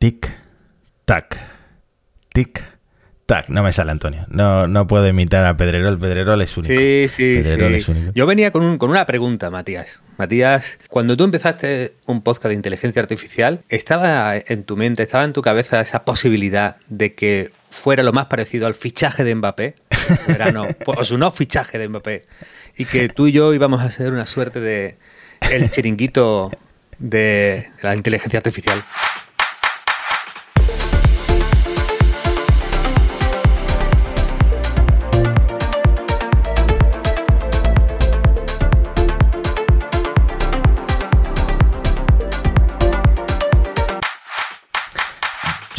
Tic, tac, tic, tac. No me sale, Antonio. No, no puedo imitar a Pedrerol. Pedrerol es único. Sí, sí, sí. Yo venía con, con una pregunta, Matías. Matías, cuando tú empezaste un podcast de inteligencia artificial, ¿estaba en tu mente, estaba en tu cabeza esa posibilidad de que fuera lo más parecido al fichaje de Mbappé? Verano, pues, o su no fichaje de Mbappé. Y que tú y yo íbamos a hacer una suerte de el chiringuito de la inteligencia artificial.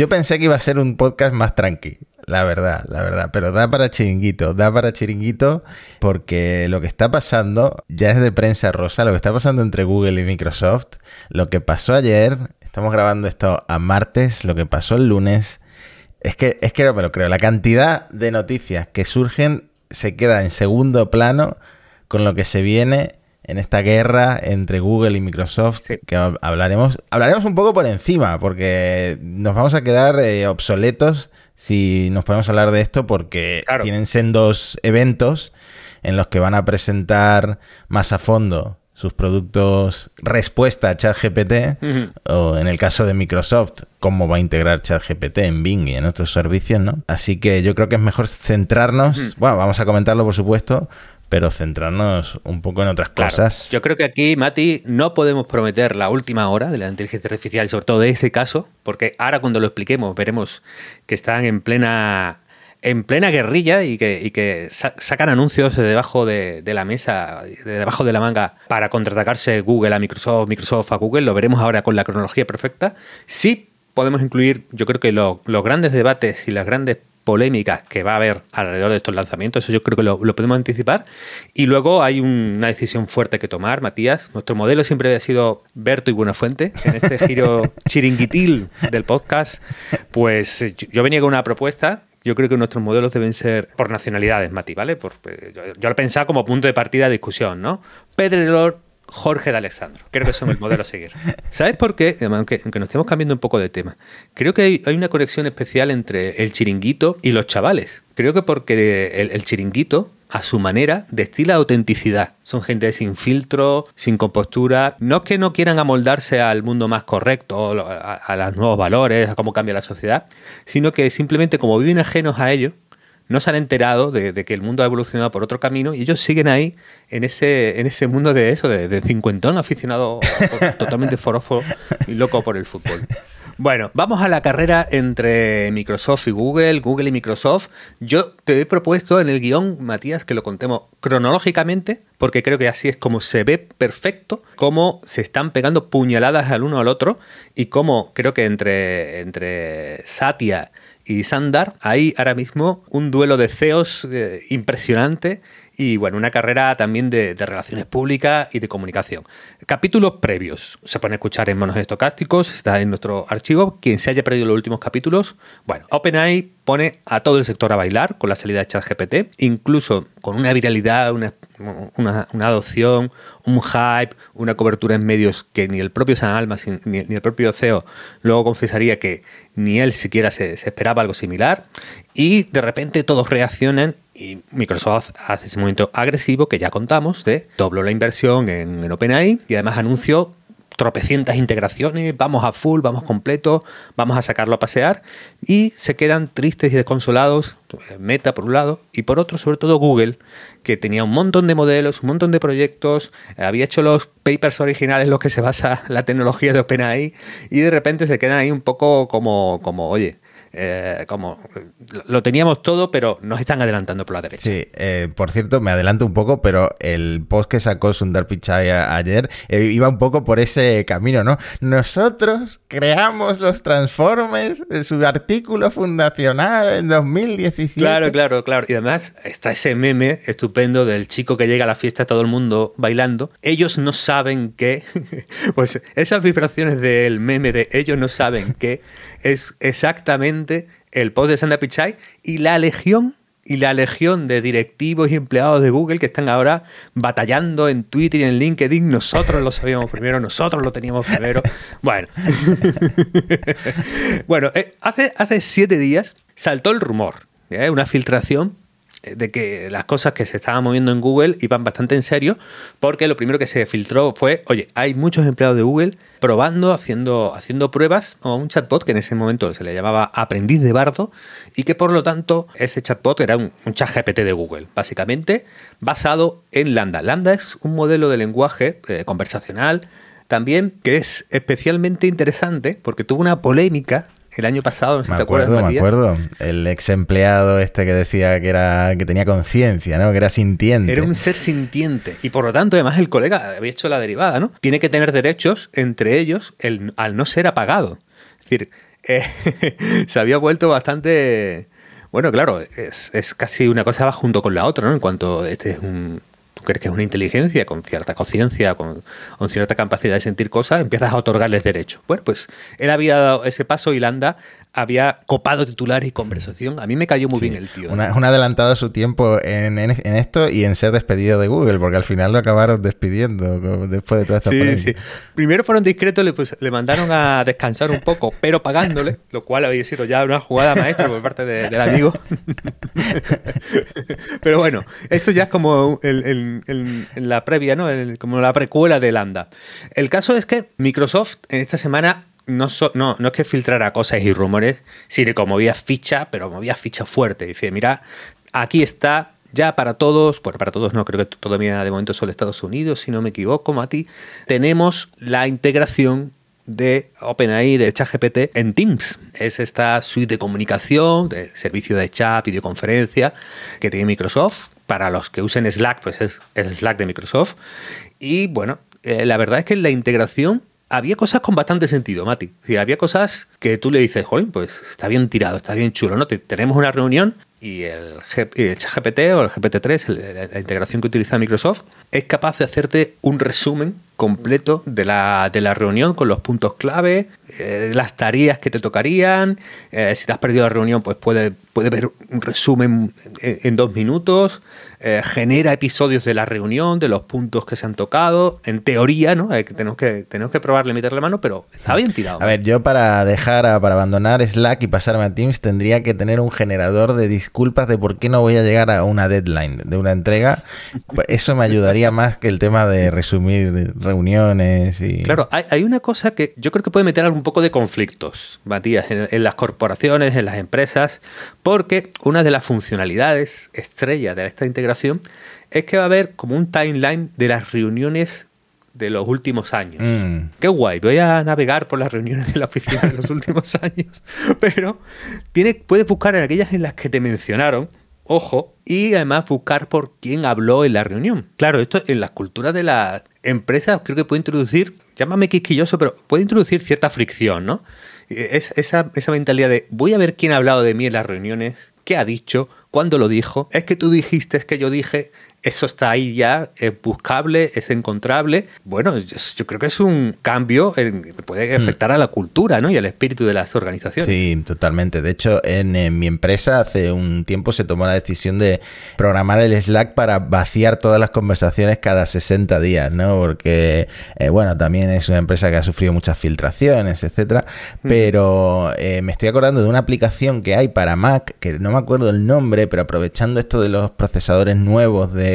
Yo pensé que iba a ser un podcast más tranqui, la verdad, la verdad, pero da para chiringuito, da para chiringuito porque lo que está pasando ya es de prensa rosa, lo que está pasando entre Google y Microsoft, lo que pasó ayer, estamos grabando esto a martes, lo que pasó el lunes, es que, es que no me lo creo, la cantidad de noticias que surgen se queda en segundo plano con lo que se viene en esta guerra entre Google y Microsoft, que hablaremos, hablaremos un poco por encima, porque nos vamos a quedar eh, obsoletos si nos podemos hablar de esto, porque tienen sendos eventos en los que van a presentar más a fondo sus productos respuesta a ChatGPT, o en el caso de Microsoft, cómo va a integrar ChatGPT en Bing y en otros servicios, ¿no? Así que yo creo que es mejor centrarnos, bueno, vamos a comentarlo por supuesto, pero centrarnos un poco en otras cosas. Yo creo que aquí, Mati, no podemos prometer la última hora de la inteligencia artificial, sobre todo de ese caso, porque ahora cuando lo expliquemos veremos que están en plena en plena guerrilla y que, sacan anuncios de debajo de, la mesa, de debajo de la manga, para contraatacarse Google a Microsoft, Microsoft a Google. Lo veremos ahora con la cronología perfecta. Sí podemos incluir, yo creo que los grandes debates y las grandes polémicas que va a haber alrededor de estos lanzamientos, eso yo creo que lo, podemos anticipar. Y luego hay una decisión fuerte que tomar, Matías. Nuestro modelo siempre ha sido Berto y Buenafuente. En este giro chiringuitil del podcast, pues yo venía con una propuesta yo creo que nuestros modelos deben ser por nacionalidades, Mati, ¿vale? Por, eh, yo, yo, lo pensaba como punto de partida de discusión, ¿no? Pedrerol Jorge de Alessandro. Creo que son el modelo a seguir. ¿Sabes por qué? Aunque, aunque, nos estemos cambiando un poco de tema. Creo que hay, una conexión especial entre el chiringuito y los chavales. Creo que porque el, chiringuito, a su manera, destila autenticidad. Son gente sin filtro, sin compostura. No es que no quieran amoldarse al mundo más correcto, a, a los nuevos valores, a cómo cambia la sociedad, sino que simplemente como viven ajenos a ello, no se han enterado de, que el mundo ha evolucionado por otro camino y ellos siguen ahí en ese, en ese mundo de eso, de, cincuentón aficionado totalmente forofo y loco por el fútbol. Bueno, vamos a la carrera entre Microsoft y Google, Google y Microsoft. Yo te he propuesto en el guion, Matías, que lo contemos cronológicamente, porque creo que así es como se ve perfecto, cómo se están pegando puñaladas al uno al otro y cómo creo que entre, entre Satya y Sandar. Hay ahora mismo un duelo de CEOs eh, impresionante y bueno, una carrera también de, relaciones públicas y de comunicación. Capítulos previos. Se pueden escuchar en monos estocásticos, está en nuestro archivo. Quien se haya perdido los últimos capítulos, bueno, OpenAI pone a todo el sector a bailar con la salida de ChatGPT, incluso con una viralidad, una, adopción, un hype, una cobertura en medios que ni el propio San Almas ni, el propio CEO luego confesaría que ni él siquiera se, se esperaba algo similar. Y de repente todos reaccionan y Microsoft hace ese momento agresivo que ya contamos de dobló la inversión en, en OpenAI y además anunció tropecientas integraciones, vamos a full, vamos completo, vamos a sacarlo a pasear y se quedan tristes y desconsolados, Meta por un lado y por otro sobre todo Google, que tenía un montón de modelos, un montón de proyectos, había hecho los papers originales en los que se basa la tecnología de OpenAI y de repente se quedan ahí un poco como, como oye, eh, como lo teníamos todo, pero nos están adelantando por la derecha. Sí, eh, por cierto, me adelanto un poco, pero el post que sacó Sundar Pichai ayer eh, iba un poco por ese camino, ¿no? Nosotros creamos los transformes de su artículo fundacional en 2017. Claro, claro, claro. Y además está ese meme estupendo del chico que llega a la fiesta, todo el mundo bailando. Ellos no saben que, pues esas vibraciones del meme de ellos no saben que es exactamente el post de Sandra Pichai y la legión y la legión de directivos y empleados de Google que están ahora batallando en Twitter y en LinkedIn. Nosotros lo sabíamos primero, nosotros lo teníamos primero. Bueno, bueno eh, hace, hace siete días saltó el rumor, ¿eh? una filtración de que las cosas que se estaban moviendo en Google iban bastante en serio, porque lo primero que se filtró fue, oye, hay muchos empleados de Google probando, haciendo, haciendo pruebas o un chatbot que en ese momento se le llamaba aprendiz de bardo y que por lo tanto ese chatbot era un, chat GPT de Google, básicamente basado en Lambda. Lambda es un modelo de lenguaje eh, conversacional también que es especialmente interesante porque tuvo una polémica el año pasado, no sé me te acuerdo, acuerdas, Me acuerdo, el ex empleado este que decía que era que tenía conciencia, ¿no? Que era sintiente. Era un ser sintiente. Y por lo tanto, además, el colega había hecho la derivada, ¿no? Tiene que tener derechos, entre ellos, el, al no ser apagado. Es decir, eh, se había vuelto bastante... Bueno, claro, es, es, casi una cosa va junto con la otra, ¿no? En cuanto este es un, crees que es una inteligencia con cierta conciencia, con, con, cierta capacidad de sentir cosas, empiezas a otorgarles derechos. Bueno, pues él había dado ese paso y Landa había copado titulares y conversación. A mí me cayó muy sí, bien el tío. Una, un adelantado su tiempo en, en, en, esto y en ser despedido de Google, porque al final lo acabaron despidiendo después de toda esta sí. Sí. Primero fueron discretos, le, pues, le, mandaron a descansar un poco, pero pagándole, lo cual había sido ya una jugada maestra por parte de, del amigo. pero bueno, esto ya es como el, el, el, la previa, ¿no? como la precuela de Landa. El caso es que Microsoft en esta semana no, so, no, no es que filtrara cosas y rumores, sino que movía ficha, pero movía ficha fuerte. Dice, mira, aquí está ya para todos, bueno, para todos no, creo que todavía de momento solo Estados Unidos, si no me equivoco, Mati, tenemos la integración de OpenAI, de ChatGPT en Teams. Es esta suite de comunicación, de servicio de chat, videoconferencia que tiene Microsoft. Para los que usen Slack, pues es el Slack de Microsoft. Y bueno, eh, la verdad es que la integración había cosas con bastante sentido, Mati. Había cosas que tú le dices, joder, pues está bien tirado, está bien chulo, ¿no? Te, tenemos una reunión y el, el GPT o el GPT-3, la, la integración que utiliza Microsoft, es capaz de hacerte un resumen completo de la, de la reunión con los puntos clave, eh, las tareas que te tocarían. Eh, si te has perdido la reunión, pues puede, puede ver un resumen en, dos minutos. Eh, genera episodios de la reunión, de los puntos que se han tocado. En teoría, ¿no? Tenemos, que, tenemos que probarle, meterle mano, pero está bien tirado. A ver, yo para dejar, para abandonar Slack y pasarme a Teams tendría que tener un generador de disculpas de por qué no voy a llegar a una deadline de una entrega. Eso me ayudaría más que el tema de resumir reuniones y... Claro, hay, hay una cosa que yo creo que puede meter un poco de conflictos, Matías, en, en las corporaciones, en las empresas, porque una de las funcionalidades estrella de esta integración es que va a haber como un timeline de las reuniones de los últimos años. Mm. Qué guay, voy a navegar por las reuniones de la oficina de los últimos años, pero tiene, puedes buscar en aquellas en las que te mencionaron, ojo, y además buscar por quién habló en la reunión. Claro, esto en las culturas de las empresas creo que puede introducir, llámame quisquilloso, pero puede introducir cierta fricción, ¿no? Es, esa, esa mentalidad de voy a ver quién ha hablado de mí en las reuniones, qué ha dicho, cuándo lo dijo, es que tú dijiste, es que yo dije, eso está ahí ya, es buscable, es encontrable. Bueno, yo, yo creo que es un cambio en, que puede afectar a la cultura ¿no? y al espíritu de las organizaciones. Sí, totalmente. De hecho, en, en, mi empresa hace un tiempo se tomó la decisión de programar el Slack para vaciar todas las conversaciones cada 60 días, ¿no? Porque, eh, bueno, también es una empresa que ha sufrido muchas filtraciones, etcétera. Pero eh, me estoy acordando de una aplicación que hay para Mac, que no me acuerdo el nombre, pero aprovechando esto de los procesadores nuevos de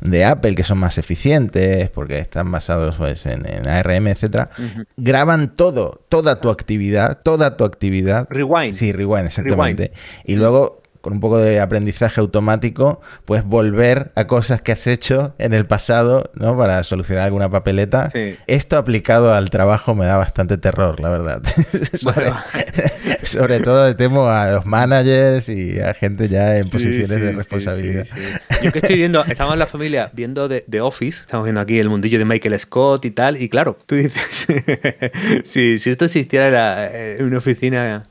de, Apple que son más eficientes porque están basados pues, en, en ARM, etcétera, uh -huh. graban todo, toda tu actividad, toda tu actividad. Rewind. Sí, rewind, exactamente. Rewind. Y luego con un poco de aprendizaje automático, puedes volver a cosas que has hecho en el pasado, ¿no? Para solucionar alguna papeleta. Sí. Esto aplicado al trabajo me da bastante terror, la verdad. sobre, sobre, todo temo a los managers y a gente ya en sí, posiciones sí, de responsabilidad. Yo que estoy viendo, estamos en la familia viendo The, Office, estamos viendo aquí el mundillo de Michael Scott y tal, y claro, tú dices, si, si esto existiera en una oficina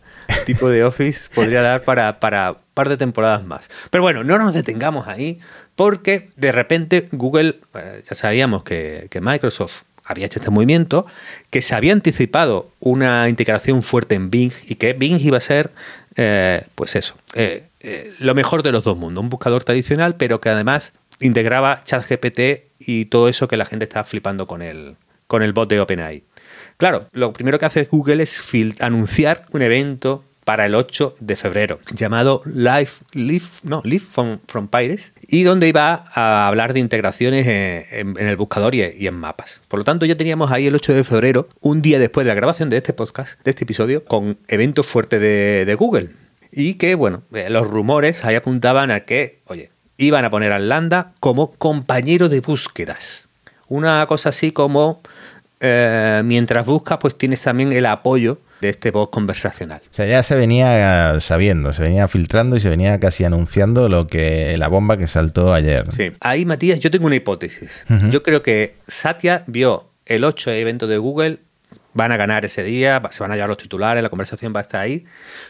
tipo de Office podría dar para, para un par de temporadas más. Pero bueno, no nos detengamos ahí porque de repente Google, eh, ya sabíamos que, que, Microsoft había hecho este movimiento, que se había anticipado una integración fuerte en Bing y que Bing iba a ser, eh, pues eso, eh, lo mejor de los dos mundos. Un buscador tradicional, pero que además integraba ChatGPT y todo eso que la gente estaba flipando con el, con el bot de OpenAI. Claro, lo primero que hace Google es anunciar un evento para el 8 de febrero, llamado Live, from, from y donde iba a hablar de integraciones en, el buscador y, en mapas. Por lo tanto, ya teníamos ahí el 8 de febrero, un día después de la grabación de este podcast, de este episodio, con eventos fuertes de, de Google. Y que, bueno, eh, los rumores ahí apuntaban a que, oye, iban a poner a Landa como compañero de búsquedas. Una cosa así como, eh, mientras buscas, pues tienes también el apoyo de este bot conversacional. O sea, ya se venía sabiendo, se venía filtrando y se venía casi anunciando lo que la bomba que saltó ayer. Sí. Ahí, Matías, yo tengo una hipótesis. Yo creo que Satya vio el 8 evento de Google van a ganar ese día, se van a llevar los titulares, la conversación va a estar ahí.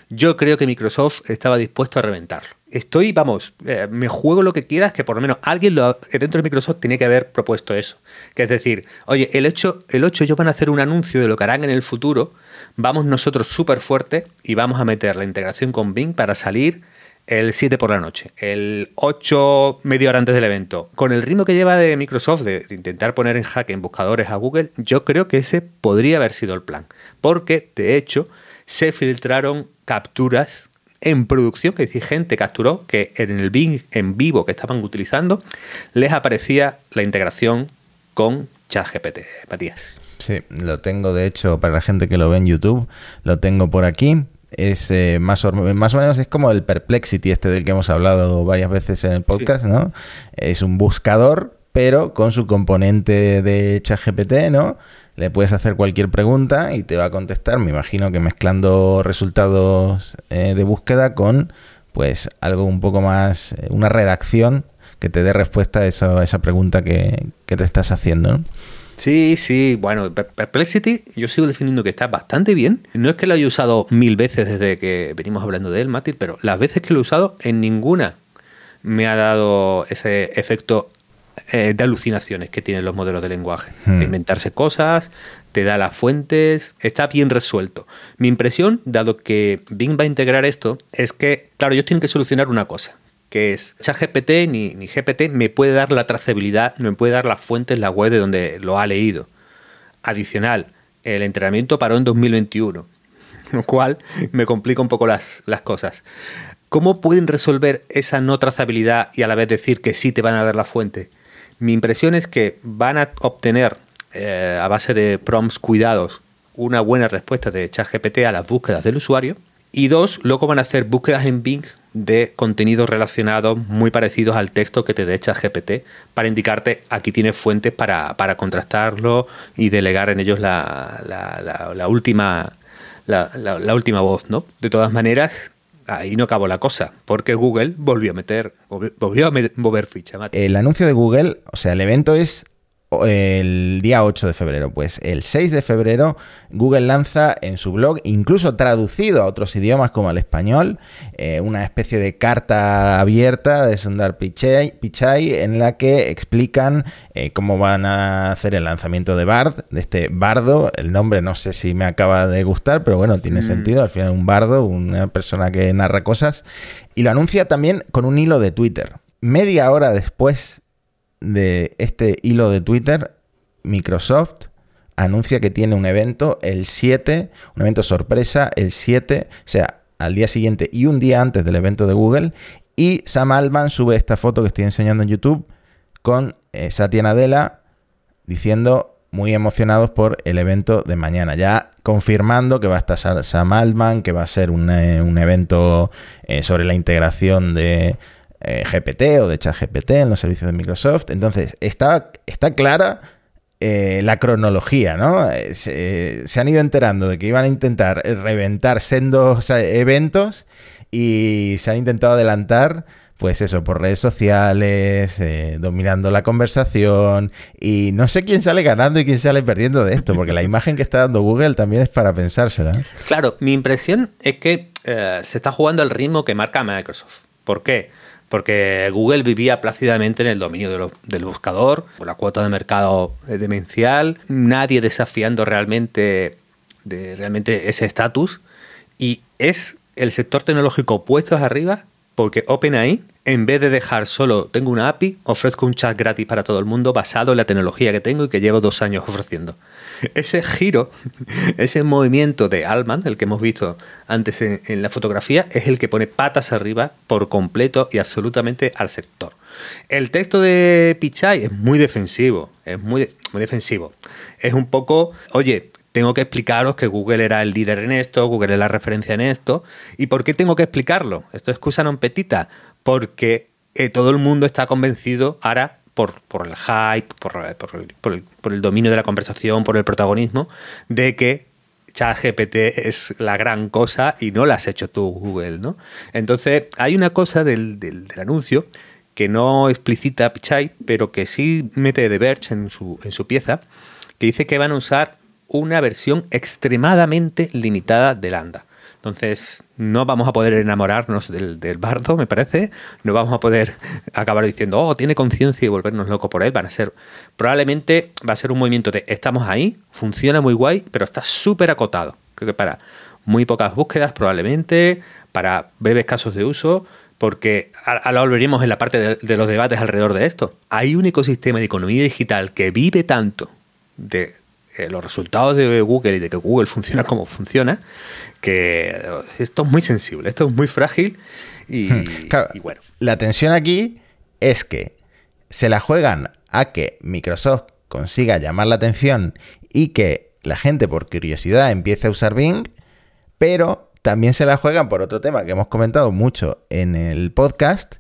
Yo creo que Microsoft estaba dispuesto a reventarlo. Estoy, vamos, eh, me juego lo que quieras, que por lo menos alguien lo, dentro de Microsoft tiene que haber propuesto eso. Que es decir, oye, el 8, el 8 ellos van a hacer un anuncio de lo que harán en el futuro, vamos nosotros súper fuerte y vamos a meter la integración con Bing para salir el 7 por la noche, el 8 media hora antes del evento. Con el ritmo que lleva de Microsoft de intentar poner en jaque en buscadores a Google, yo creo que ese podría haber sido el plan. Porque, de hecho, se filtraron capturas en producción, que decir, gente capturó que en el Bing en vivo que estaban utilizando les aparecía la integración con ChatGPT, Matías. Sí, lo tengo de hecho para la gente que lo ve en YouTube, lo tengo por aquí es eh, más, o, más o menos es como el Perplexity este del que hemos hablado varias veces en el podcast, ¿no? Es un buscador, pero con su componente de ChatGPT, ¿no? Le puedes hacer cualquier pregunta y te va a contestar, me imagino que mezclando resultados eh, de búsqueda con pues algo un poco más, eh, una redacción que te dé respuesta a esa, a esa pregunta que, que te estás haciendo, ¿no? Sí, sí, bueno, Perplexity yo sigo definiendo que está bastante bien. No es que lo haya usado mil veces desde que venimos hablando de él, Mati, pero las veces que lo he usado, en ninguna me ha dado ese efecto eh, de alucinaciones que tienen los modelos de lenguaje. Hmm. De inventarse cosas, te da las fuentes, está bien resuelto. Mi impresión, dado que Bing va a integrar esto, es que, claro, ellos tienen que solucionar una cosa, que es ChatGPT ni, ni GPT me puede dar la trazabilidad, me puede dar las fuentes, la web de donde lo ha leído. Adicional, el entrenamiento paró en 2021, lo cual me complica un poco las, las cosas. ¿Cómo pueden resolver esa no trazabilidad y a la vez decir que sí te van a dar la fuente? Mi impresión es que van a obtener eh, a base de prompts cuidados una buena respuesta de ChatGPT a las búsquedas del usuario. Y dos, luego van a hacer búsquedas en Bing de contenidos relacionados muy parecidos al texto que te dé GPT para indicarte aquí tienes fuentes para, contrastarlo y delegar en ellos la, la, última la, última voz, ¿no? De todas maneras, ahí no acabó la cosa, porque Google volvió a meter, volvió a mover ficha. El anuncio de Google, o sea, el evento es el día 8 de febrero. Pues el 6 de febrero Google lanza en su blog, incluso traducido a otros idiomas como al español, eh, una especie de carta abierta de Sundar Pichai, Pichai en la que explican eh, cómo van a hacer el lanzamiento de Bard, de este bardo. El nombre no sé si me acaba de gustar, pero bueno, tiene mm. sentido. Al final un bardo, una persona que narra cosas. Y lo anuncia también con un hilo de Twitter. Media hora después de este hilo de Twitter, Microsoft anuncia que tiene un evento el 7, un evento sorpresa el 7, o sea, al día siguiente y un día antes del evento de Google. Y Sam Altman sube esta foto que estoy enseñando en YouTube con eh, Satya Nadella diciendo muy emocionados por el evento de mañana. Ya confirmando que va a estar Sam Altman, que va a ser un, eh, evento eh, sobre la integración de eh, GPT o de ChatGPT en los servicios de Microsoft. Entonces, está, está clara eh, la cronología, ¿no? Eh, se, han ido enterando de que iban a intentar reventar sendos eventos y se han intentado adelantar pues eso, por redes sociales, dominando la conversación y no sé quién sale ganando y quién sale perdiendo de esto, porque la imagen que está dando Google también es para pensársela. Claro, mi impresión es que se está jugando al ritmo que marca Microsoft. ¿Por qué? Porque Google vivía plácidamente en el dominio del buscador, con la cuota de mercado demencial, nadie desafiando realmente, realmente ese estatus, y es el sector tecnológico puesto arriba porque OpenAI, en vez de dejar solo tengo una API, ofrezco un chat gratis para todo el mundo basado en la tecnología que tengo y que llevo dos años ofreciendo. Ese giro, ese movimiento de Altman, el que hemos visto antes en, la fotografía, es el que pone patas arriba por completo y absolutamente al sector. El texto de Pichai es muy defensivo, es muy, muy defensivo. Es un poco, oye, tengo que explicaros que Google era el líder en esto, Google es la referencia en esto. ¿Y por qué tengo que explicarlo? Esto es excusa non petita, porque eh, todo el mundo está convencido ahora por, el hype, por, el, dominio de la conversación, por el protagonismo, de que ChatGPT es la gran cosa y no la has hecho tú, Google, ¿no? Entonces, hay una cosa del, del, del anuncio que no explicita Pichai, pero que sí mete The Verge en su, en su pieza, que dice que van a usar una versión extremadamente limitada de Lambda. Entonces, no vamos a poder enamorarnos del, bardo, me parece. No vamos a poder acabar diciendo, oh, tiene conciencia y volvernos locos por él. Van a ser, probablemente va a ser un movimiento de estamos ahí, funciona muy guay, pero está súper acotado. Creo que para muy pocas búsquedas, probablemente, para breves casos de uso, porque ahora volveríamos en la parte de, los debates alrededor de esto. Hay un ecosistema de economía digital que vive tanto de eh, los resultados de Google y de que Google funciona como funciona, que esto es muy sensible, esto es muy frágil y, hmm. bueno. La tensión aquí es que se la juegan a que Microsoft consiga llamar la atención y que la gente por curiosidad empiece a usar Bing, pero también se la juegan por otro tema que hemos comentado mucho en el podcast,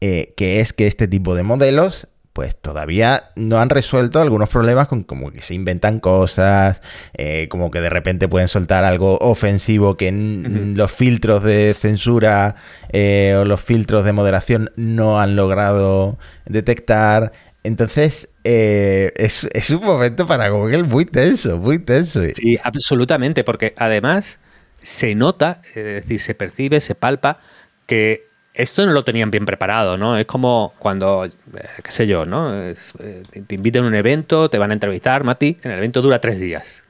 eh, que es que este tipo de modelos pues todavía no han resuelto algunos problemas con como que se inventan cosas, eh, como que de repente pueden soltar algo ofensivo que los filtros de censura eh, o los filtros de moderación no han logrado detectar. Entonces, eh, es, es, un momento para Google muy tenso, muy tenso. Sí, absolutamente, porque además se nota, es decir, se percibe, se palpa que esto no lo tenían bien preparado, ¿no? Es como cuando, eh, qué sé yo, ¿no? Eh, te invitan a un evento, te van a entrevistar, Mati, en el evento dura tres días.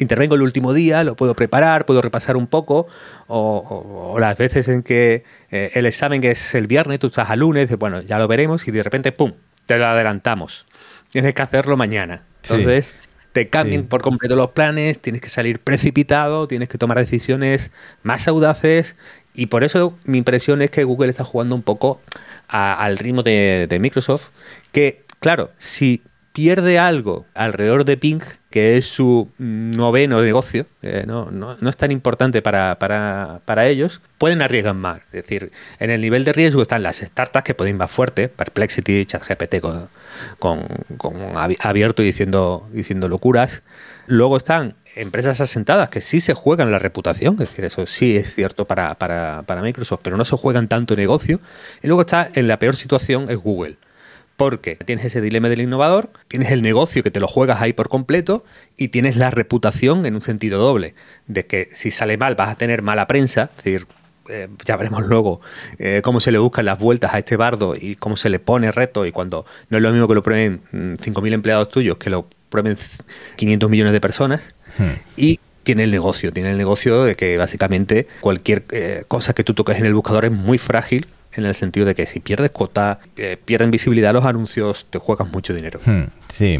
Intervengo el último día, lo puedo preparar, puedo repasar un poco, o, las veces en que eh, el examen es el viernes, tú estás al lunes, bueno, ya lo veremos, y de repente, ¡pum!, te lo adelantamos. Tienes que hacerlo mañana. Entonces, te cambian por completo los planes, tienes que salir precipitado, tienes que tomar decisiones más audaces y por eso mi impresión es que Google está jugando un poco al ritmo de, Microsoft, que claro, si pierde algo alrededor de Ping, que es su noveno negocio, eh, no, es tan importante para, ellos, pueden arriesgar más. Es decir, en el nivel de riesgo están las startups que pueden ir más fuerte, Perplexity, ChatGPT con, con, con abierto y diciendo, diciendo locuras. Luego están empresas asentadas que sí se juegan la reputación, es decir, eso sí es cierto para, para, Microsoft, pero no se juegan tanto negocio. Y luego está en la peor situación es Google. Porque tienes ese dilema del innovador, tienes el negocio que te lo juegas ahí por completo y tienes la reputación en un sentido doble, de que si sale mal vas a tener mala prensa, es decir, eh, ya veremos luego eh, cómo se le buscan las vueltas a este bardo y cómo se le pone reto y cuando no es lo mismo que lo prueben 5.000 mm, empleados tuyos que lo prueben 500 millones de personas. Hmm. Y tiene el negocio, tiene el negocio de que básicamente cualquier eh, cosa que tú toques en el buscador es muy frágil en el sentido de que si pierdes cuota, eh, pierden visibilidad los anuncios, te juegas mucho dinero. Hmm, sí,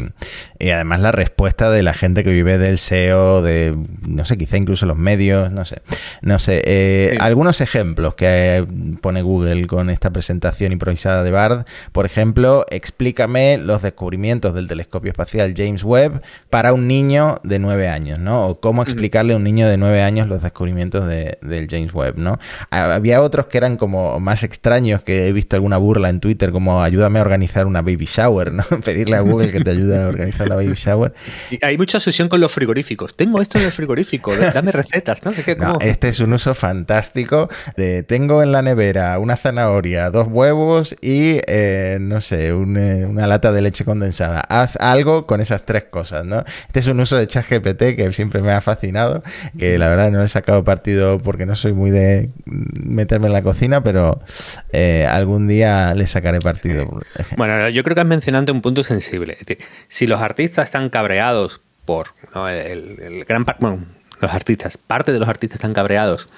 y además la respuesta de la gente que vive del SEO, de, no sé, quizá incluso los medios, no sé, no sé, eh, algunos ejemplos que pone Google con esta presentación improvisada de Bard, por ejemplo, explícame los descubrimientos del telescopio espacial James Webb para un niño de nueve años, ¿no? O cómo explicarle a un niño de nueve años los descubrimientos de, del James Webb, ¿no? Había otros que eran como más extraños que he visto alguna burla en Twitter, como ayúdame a organizar una baby shower, ¿no? Pedirle a Google que te ayude a organizar la baby shower. Y hay mucha obsesión con los frigoríficos. Tengo esto en el frigorífico, dame recetas, ¿no? este es un uso fantástico de tengo en la nevera una zanahoria, dos huevos y, eh, no sé, eh, una lata de leche condensada. Haz algo con esas tres cosas, ¿no? Este es un uso de ChatGPT que siempre me ha fascinado, que la verdad no he sacado partido porque no soy muy de meterme en la cocina, pero eh, algún día le sacaré partido. Bueno, yo creo que has mencionado un punto sensible. si los artistas están cabreados por el, gran... Bueno, los artistas, parte de los artistas están cabreados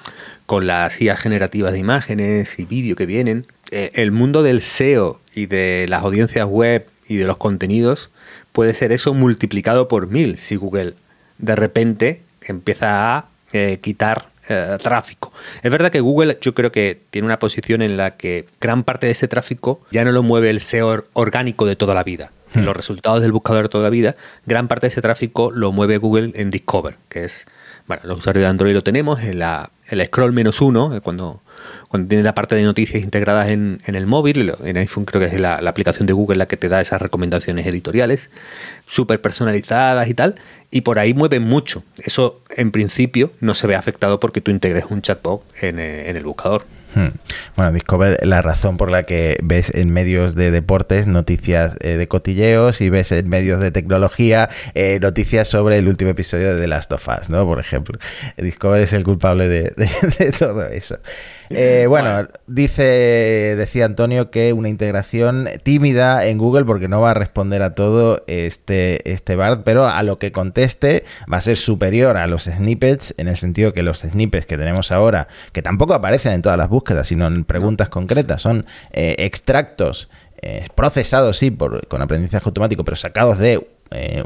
con las IA generativas de imágenes y vídeo que vienen. Eh, el mundo del SEO y de las audiencias web y de los contenidos puede ser eso multiplicado por mil si Google de repente empieza a eh, quitar eh, tráfico. Es verdad que Google yo creo que tiene una posición en la que gran parte de ese tráfico ya no lo mueve el SEO orgánico de toda la vida. Hmm. Los resultados del buscador de toda la vida, gran parte de ese tráfico lo mueve Google en Discover, que es, bueno, los usuarios de Android lo tenemos, en la, el scroll menos uno, eh, cuando cuando tiene la parte de noticias integradas en, el móvil, en iPhone creo que es la, aplicación de Google la que te da esas recomendaciones editoriales, súper personalizadas y tal, y por ahí mueve mucho. Eso en principio no se ve afectado porque tú integres un chatbot en, eh, en el buscador. Hmm. Bueno, Discover, la razón por la que ves en medios de deportes noticias eh, de cotilleos y ves en medios de tecnología eh, noticias sobre el último episodio de The Last of Us, ¿no? Por ejemplo. Discover es el culpable de todo eso. Eh, bueno, dice, decía Antonio que una integración tímida en Google porque no va a responder a todo este, este BART, pero a lo que conteste va a ser superior a los snippets en el sentido que los snippets que tenemos ahora, que tampoco aparecen en todas las búsquedas, sino en preguntas concretas, son eh, extractos eh, procesados, sí, por, con aprendizaje automático, pero sacados de eh,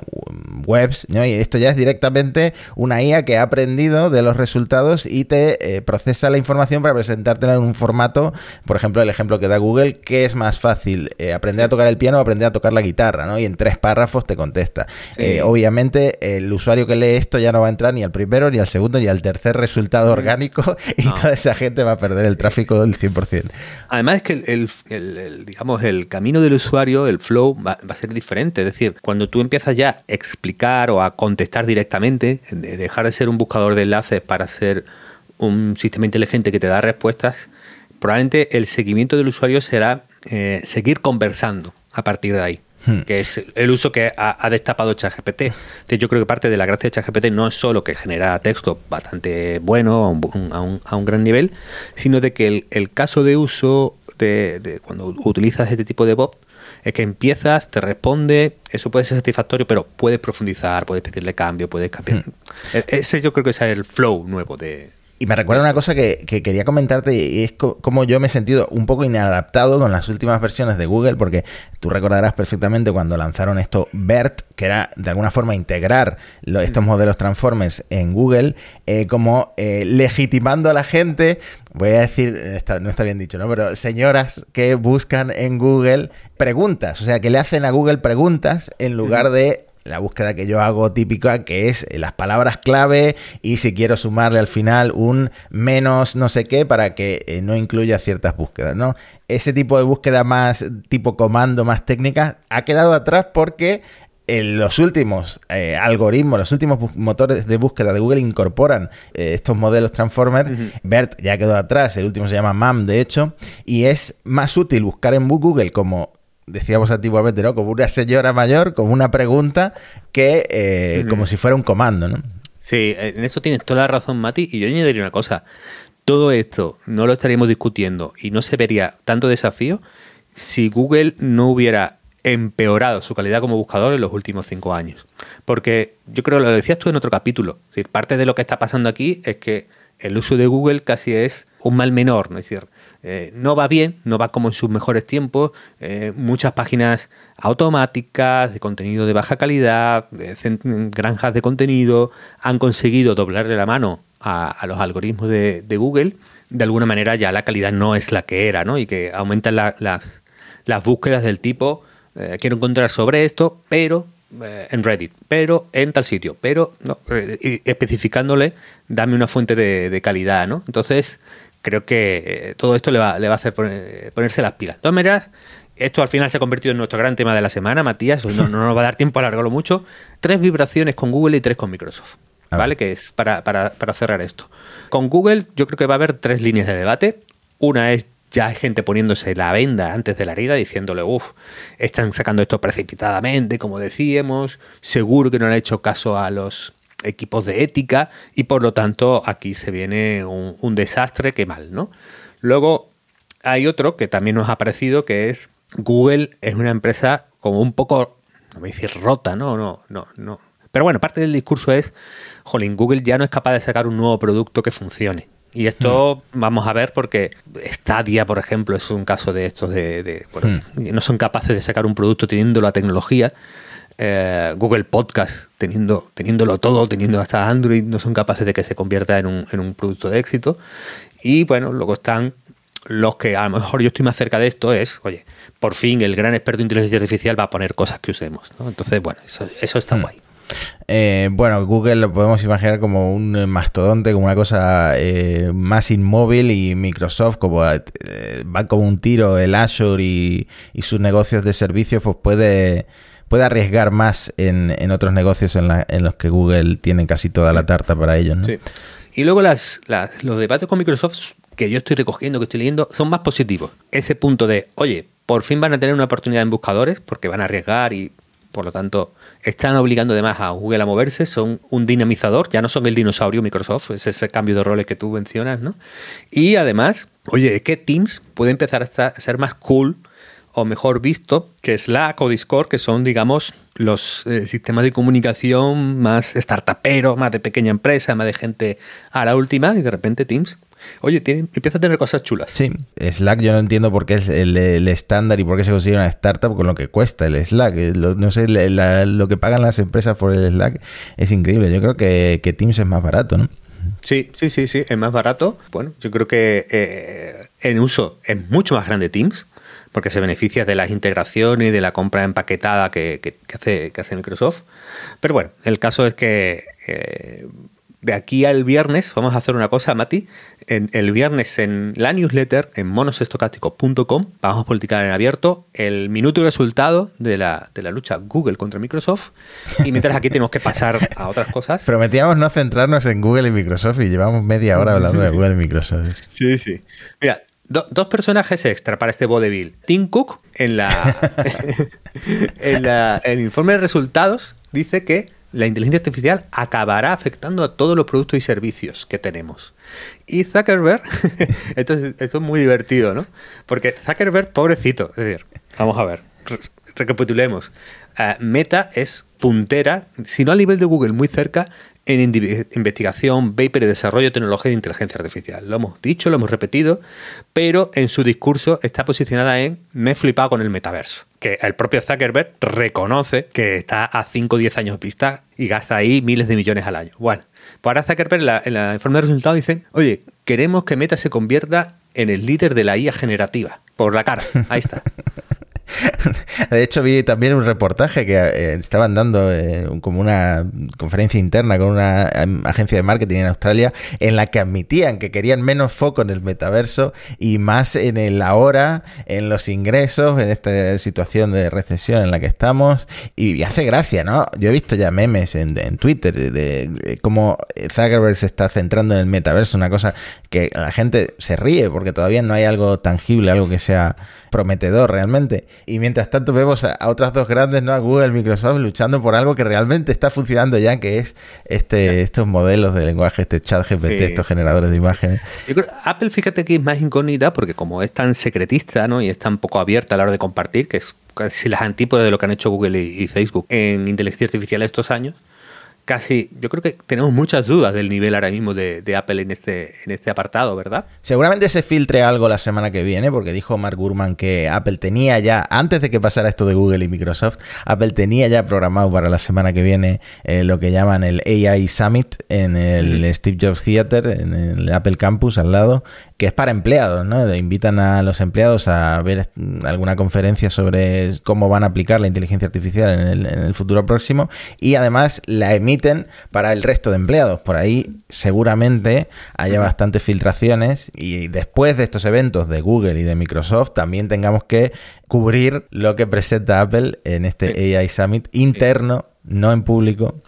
webs, y esto ya es directamente una IA que ha aprendido de los resultados y te eh, procesa la información para presentártela en un formato, por ejemplo, el ejemplo que da Google, que es más fácil eh, aprender a tocar el piano o aprender a tocar la guitarra, ¿no? Y en tres párrafos te contesta. obviamente, el usuario que lee esto ya no va a entrar ni al primero, ni al segundo, ni al tercer resultado orgánico y toda esa gente va a perder el tráfico del 100%. Además es que el, digamos, el camino del usuario, el flow, va, va a ser diferente. Es decir, cuando tú empiezas ya a explicar o a contestar directamente, dejar de ser un buscador de enlaces para ser un sistema inteligente que te da respuestas, probablemente el seguimiento del usuario será eh, seguir conversando a partir de ahí. Hmm. que es el uso que ha, destapado ChatGPT. Entonces yo creo que parte de la gracia de ChatGPT no es solo que genera texto bastante bueno a un, gran nivel, sino de que el, caso de uso de, de, cuando utilizas este tipo de bot es que empiezas, te responde, eso puede ser satisfactorio, pero puedes profundizar, puedes pedirle cambio, puedes cambiar. Hmm. E-, ese yo creo que es el flow nuevo de, y me recuerda una cosa que, quería comentarte y es como yo me he sentido un poco inadaptado con las últimas versiones de Google, porque tú recordarás perfectamente cuando lanzaron esto BERT, que era de alguna forma integrar estos modelos Transformers en Google, eh, como eh, legitimando a la gente, voy a decir, no está bien dicho, ¿no? Pero señoras que buscan en Google preguntas, o sea, que le hacen a Google preguntas en lugar de la búsqueda que yo hago típica, que es las palabras clave y si quiero sumarle al final un menos no sé qué para que eh, no incluya ciertas búsquedas, ¿no? Ese tipo de búsqueda más tipo comando, más técnica, ha quedado atrás porque en los últimos eh, algoritmos, los últimos motores de búsqueda de Google incorporan eh, estos modelos Transformer. BERT ya quedó atrás, el último se llama MAM, de hecho, y es más útil buscar en Google como decíamos antiguamente, ¿no? Como una señora mayor, como una pregunta, que eh, como si fuera un comando, ¿no? Sí, en eso tienes toda la razón, Mati. Y yo añadiría una cosa. Todo esto no lo estaríamos discutiendo y no se vería tanto desafío si Google no hubiera empeorado su calidad como buscador en los últimos cinco años. Porque yo creo, lo decías tú en otro capítulo, es decir, parte de lo que está pasando aquí es que el uso de Google casi es un mal menor, ¿no? es decir, eh, no va bien, no va como en sus mejores tiempos. Eh, muchas páginas automáticas de contenido de baja calidad, de granjas de contenido, han conseguido doblarle la mano a, los algoritmos de, Google. De alguna manera ya la calidad no es la que era, ¿no? Y que aumentan las, las, búsquedas del tipo, eh, quiero encontrar sobre esto, pero en Reddit, pero en tal sitio, pero especificándole, dame una fuente de calidad, ¿no? Entonces, creo que eh, todo esto le va, le va a hacer ponerse las pilas. De todas maneras, esto al final se ha convertido en nuestro gran tema de la semana, Matías. No, no nos va a dar tiempo a alargarlo mucho. Tres vibraciones con Google y tres con Microsoft. ¿Vale? Que es para, para, para cerrar esto. Con Google, yo creo que va a haber tres líneas de debate. Una es ya hay gente poniéndose la venda antes de la herida diciéndole, uff, están sacando esto precipitadamente, como decíamos, seguro que no han hecho caso a los equipos de ética y por lo tanto aquí se viene un, desastre que mal, ¿no? Luego hay otro que también nos ha parecido que es Google es una empresa como un poco, no me decir rota, no, no, no, no, Pero bueno, parte del discurso es, jolín, Google ya no es capaz de sacar un nuevo producto que funcione. Y esto mm. vamos a ver porque Stadia, por ejemplo, es un caso de estos de... Mm. No son capaces de sacar un producto teniendo la tecnología. Eh, Google Podcast, teniendo, teniéndolo todo, teniendo hasta Android, no son capaces de que se convierta en un, en un producto de éxito. Y bueno, luego están los que a lo mejor yo estoy más cerca de esto es, oye, por fin el gran experto en inteligencia artificial va a poner cosas que usemos. Entonces, bueno, eso, eso está mm. guay. Eh, bueno, Google lo podemos imaginar como un mastodonte, como una cosa eh, más inmóvil y Microsoft como eh, va como un tiro el Azure y, sus negocios de servicios, pues puede, puede arriesgar más en, otros negocios en, los que Google tiene casi toda la tarta para ellos. ¿no? Y luego las, los debates con Microsoft que yo estoy recogiendo, que estoy leyendo, son más positivos. Ese punto de, oye, por fin van a tener una oportunidad en buscadores porque van a arriesgar y por lo tanto están obligando además a Google a moverse, son un dinamizador, ya no son el dinosaurio Microsoft, es ese cambio de roles que tú mencionas, ¿no? Y además, oye, es que Teams puede empezar a ser más cool o mejor visto que Slack o Discord, que son, digamos, los eh, sistemas de comunicación más startuperos, más de pequeña empresa, más de gente a la última, y de repente Teams Oye, empieza a tener cosas chulas. Sí, Slack yo no entiendo por qué es el, estándar y por qué se consigue una startup con lo que cuesta el Slack. Eh, no sé, lo que pagan las empresas por el Slack es increíble. Yo creo que, Teams es más barato, ¿no? Sí, sí, sí, sí, es más barato. Bueno, yo creo que eh, en uso es mucho más grande Teams porque se beneficia de las integraciones y de la compra empaquetada que, hace, que hace Microsoft. Pero bueno, el caso es que eh, de aquí al viernes vamos a hacer una cosa, Mati. En, el viernes en la newsletter, en monosestocásticos.com, vamos a politicar en abierto el minuto y resultado de la, de la lucha Google contra Microsoft. Y mientras aquí tenemos que pasar a otras cosas. Prometíamos no centrarnos en Google y Microsoft y llevamos media hora hablando de Google y Microsoft. Sí, sí. Mira, dos personajes extra para este vodevil. Tim Cook, en, la, en, la, en el informe de resultados, dice que la inteligencia artificial acabará afectando a todos los productos y servicios que tenemos. Y Zuckerberg, esto, es, muy divertido, ¿no? Porque Zuckerberg, pobrecito, es decir, vamos a ver, recapitulemos. Eh, Meta es puntera, si no a nivel de Google, muy cerca en investigación, paper y desarrollo de tecnología de inteligencia artificial. Lo hemos dicho, lo hemos repetido, pero en su discurso está posicionada en me he flipado con el metaverso. Que el propio Zuckerberg reconoce que está a 5 o 10 años vista y gasta ahí miles de millones al año. Bueno, pues ahora Zuckerberg la, en la informe de resultados dicen, oye, queremos que Meta se convierta en el líder de la IA generativa. Por la cara, ahí está. De hecho, vi también un reportaje que eh, estaban dando eh, como una conferencia interna con una em, agencia de marketing en Australia en la que admitían que querían menos foco en el metaverso y más en el ahora, en los ingresos, en esta situación de recesión en la que estamos. Y, hace gracia, ¿no? Yo he visto ya memes en, Twitter de, cómo Zuckerberg se está centrando en el metaverso, una cosa que la gente se ríe porque todavía no hay algo tangible, algo que sea prometedor realmente. Y mientras tanto vemos a, otras dos grandes, ¿no? A Google y Microsoft luchando por algo que realmente está funcionando ya, que es este, estos modelos de lenguaje, este chat GPT, estos generadores de imágenes. Apple, fíjate que es más incógnita porque como es tan secretista, ¿no? Y es tan poco abierta a la hora de compartir, que es casi las antípodas de lo que han hecho Google y Facebook en inteligencia artificial estos años casi, yo creo que tenemos muchas dudas del nivel ahora mismo de, Apple en este, en este apartado, ¿verdad? Seguramente se filtre algo la semana que viene, porque dijo Mark Gurman que Apple tenía ya, antes de que pasara esto de Google y Microsoft, Apple tenía ya programado para la semana que viene eh, lo que llaman el AI Summit en el Steve Jobs Theater, en el Apple Campus al lado, que es para empleados, ¿no? Invitan a los empleados a ver alguna conferencia sobre cómo van a aplicar la inteligencia artificial en el, futuro próximo y además la emiten para el resto de empleados. Por ahí seguramente haya bastantes filtraciones y después de estos eventos de Google y de Microsoft también tengamos que cubrir lo que presenta Apple en este AI Summit interno, no en público.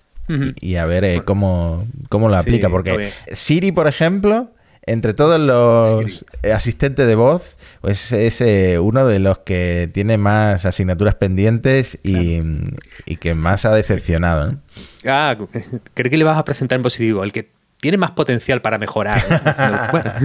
y, a ver eh, cómo, cómo lo aplica. Porque Siri, por ejemplo, entre todos los asistentes de voz, pues es eh, uno de los que tiene más asignaturas pendientes y, que más ha decepcionado. Ah, creo que le vas a presentar en positivo, el que tiene más potencial para mejorar.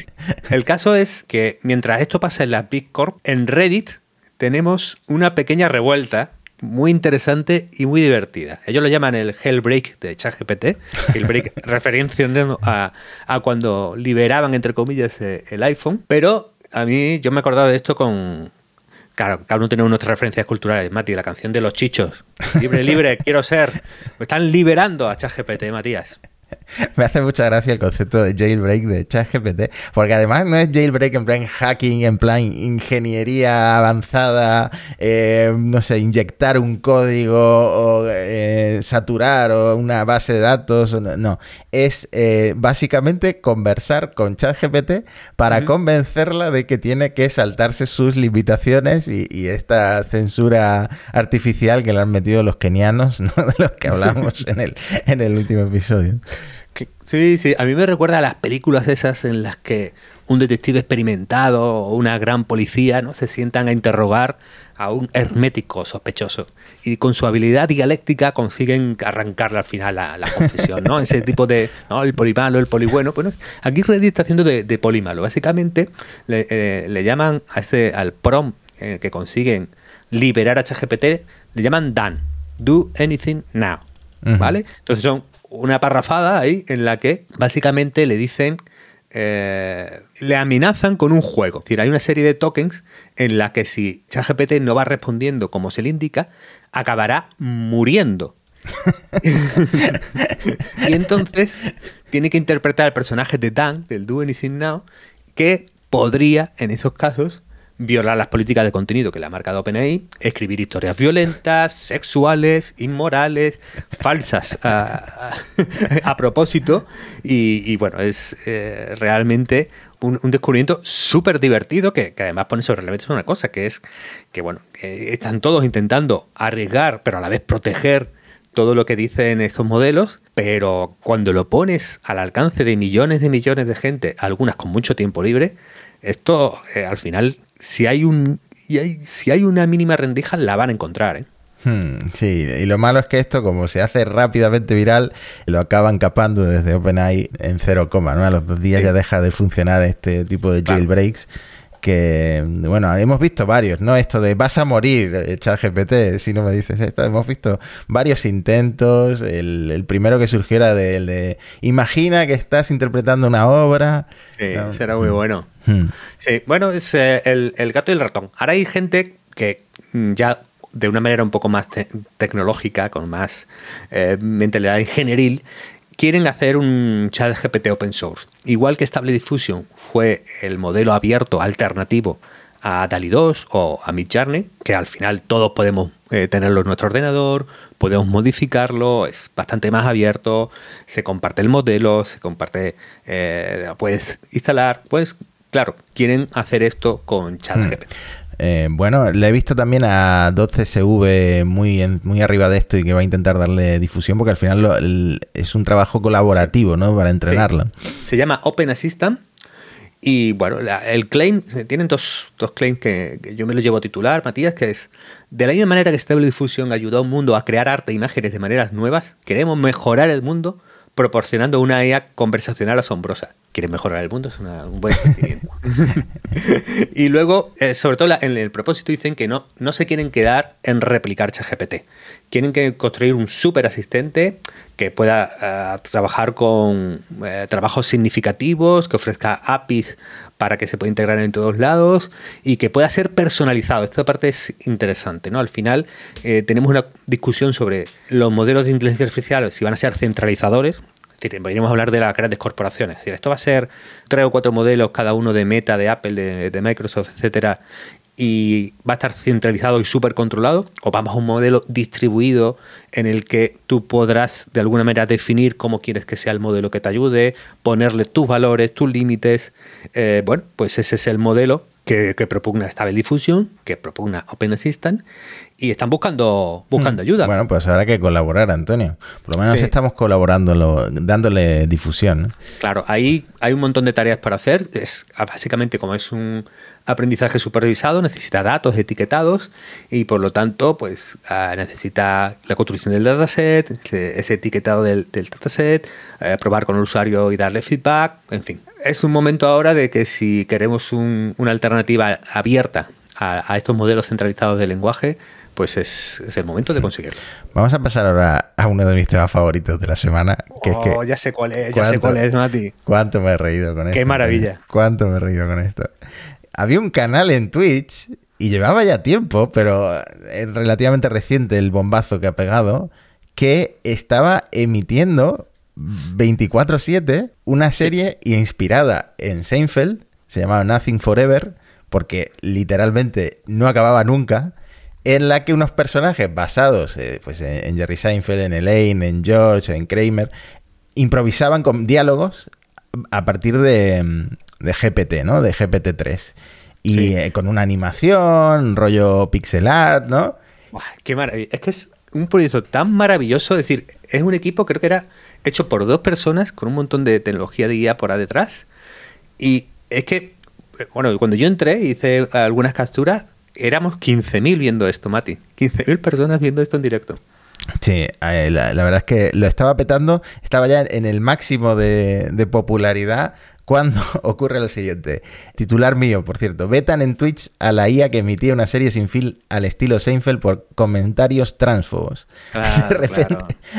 el caso es que mientras esto pasa en la Big Corp, en Reddit tenemos una pequeña revuelta muy interesante y muy divertida. Ellos lo llaman el Hellbreak de ChatGPT, Hellbreak referencia a, a cuando liberaban, entre comillas, eh, el iPhone, pero a mí yo me he acordado de esto con, Claro, cada uno tiene nuestras referencias culturales. Mati, la canción de los chichos. Libre, libre, quiero ser. Me están liberando a ChatGPT, Matías. Me hace mucha gracia el concepto de jailbreak de ChatGPT, porque además no es jailbreak en plan hacking, en plan ingeniería avanzada, eh, no sé, inyectar un código o eh, saturar o una base de datos, no, es eh, básicamente conversar con ChatGPT para convencerla de que tiene que saltarse sus limitaciones y, esta censura artificial que le han metido los kenianos, ¿no? de los que hablamos en el, en el último episodio. Sí, sí, a mí me recuerda a las películas esas en las que un detective experimentado o una gran policía ¿no? se sientan a interrogar a un hermético sospechoso y con su habilidad dialéctica consiguen arrancarle al final la, la confesión, ¿no? Ese tipo de, ¿no? El polimalo, el polibueno. Bueno, aquí Reddit está haciendo de, de polimalo. Básicamente le, eh, llaman a este, al prom en que consiguen liberar a ChatGPT, le llaman Dan, Do Anything Now. ¿Vale? Entonces son una parrafada ahí en la que básicamente le dicen, eh, le amenazan con un juego. Es decir, hay una serie de tokens en la que si ChatGPT no va respondiendo como se le indica, acabará muriendo. y entonces tiene que interpretar el personaje de Dan, del Do Anything Now, que podría, en esos casos, violar las políticas de contenido que le ha marcado OpenAI, escribir historias violentas, sexuales, inmorales, falsas a, propósito. Y, bueno, es eh, realmente un, descubrimiento súper divertido que, además pone sobre mesa una cosa, que es que, bueno, están todos intentando arriesgar, pero a la vez proteger todo lo que dicen estos modelos, pero cuando lo pones al alcance de millones de millones de gente, algunas con mucho tiempo libre, esto eh, al final si hay un y hay, si hay una mínima rendija, la van a encontrar, ¿eh? Hmm, sí, y lo malo es que esto, como se hace rápidamente viral, lo acaban capando desde OpenAI en cero coma, ¿no? A los dos días ya deja de funcionar este tipo de jailbreaks que, bueno, hemos visto varios, ¿no? Esto de vas a morir, eh, ChatGPT, si no me dices esto, hemos visto varios intentos, el, primero que surgió era de, de, imagina que estás interpretando una obra. Sí, será muy bueno. Hmm. Sí, bueno, es eh, el, gato y el ratón. Ahora hay gente que mm, ya de una manera un poco más tecnológica, con más eh, mentalidad ingenieril, quieren hacer un chat GPT open source. Igual que Stable Diffusion fue el modelo abierto alternativo a DALI 2 o a Midjourney, que al final todos podemos eh, tenerlo en nuestro ordenador, podemos modificarlo, es bastante más abierto, se comparte el modelo, se comparte, puedes instalar, pues claro, quieren hacer esto con ChatGPT. Eh, bueno, le he visto también a 12SV muy, muy arriba de esto y que va a intentar darle difusión porque al final es un trabajo colaborativo, ¿no? Para entrenarlo. Se llama Open Assistant y bueno, el claim, tienen dos, dos claims que, yo me lo llevo a titular, Matías, que es, de la misma manera que Stable Diffusion ayudó a un mundo a crear arte e imágenes de maneras nuevas, queremos mejorar el mundo proporcionando una IA conversacional asombrosa quieren mejorar el mundo, es un buen sentimiento. y luego, eh, sobre todo en el propósito, dicen que no, no se quieren quedar en replicar ChatGPT. Quieren que construir un super asistente que pueda eh, trabajar con eh, trabajos significativos, que ofrezca APIs para que se pueda integrar en todos lados y que pueda ser personalizado. Esta parte es interesante. ¿no? Al final tenemos una discusión sobre los modelos de inteligencia artificial, si van a ser centralizadores, es decir, a hablar de las grandes corporaciones. Es decir, esto va a ser tres o cuatro modelos, cada uno de Meta, de Apple, de, Microsoft, etcétera, y va a estar centralizado y súper controlado, o vamos a un modelo distribuido en el que tú podrás de alguna manera definir cómo quieres que sea el modelo que te ayude, ponerle tus valores, tus límites. Eh, bueno, pues ese es el modelo que, que propugna Stable Diffusion, que propugna Open Assistant y están buscando, buscando mm. ayuda. Bueno, pues habrá que colaborar, Antonio. Por lo menos estamos colaborando, dándole difusión. Claro, ahí hay un montón de tareas para hacer. Es básicamente como es un aprendizaje supervisado, necesita datos etiquetados y por lo tanto, pues ah, necesita la construcción del dataset, ese etiquetado del, dataset, eh, probar con el usuario y darle feedback, en fin. Es un momento ahora de que si queremos una alternativa abierta a, estos modelos centralizados de lenguaje, pues es, el momento de conseguirlo. Vamos a pasar ahora a uno de mis temas favoritos de la semana. Que oh, ya sé cuál es, ya sé cuál es, Mati. ¿Cuánto me he reído con esto? Qué maravilla. ¿Cuánto me he reído con esto? Había un canal en Twitch y llevaba ya tiempo, pero es relativamente reciente el bombazo que ha pegado, que estaba emitiendo 24/7 una serie inspirada en Seinfeld, se llamaba Nothing Forever, porque literalmente no acababa nunca, en la que unos personajes basados eh, pues en, Jerry Seinfeld, en Elaine, en George, en Kramer, improvisaban con diálogos a partir de, de GPT, ¿no? De GPT-3. Y eh, con una animación, rollo pixel art, ¿no? qué maravilla. Es que es un proyecto tan maravilloso. Es decir, es un equipo, creo que era hecho por dos personas con un montón de tecnología de guía por detrás. Y es que, bueno, cuando yo entré y hice algunas capturas, éramos 15.000 viendo esto, Mati. 15.000 personas viendo esto en directo. Sí, eh, la, verdad es que lo estaba petando, estaba ya en el máximo de, de popularidad cuando ocurre lo siguiente. Titular mío, por cierto. Vetan en Twitch a la IA que emitía una serie sin fin al estilo Seinfeld por comentarios transfobos. de repente,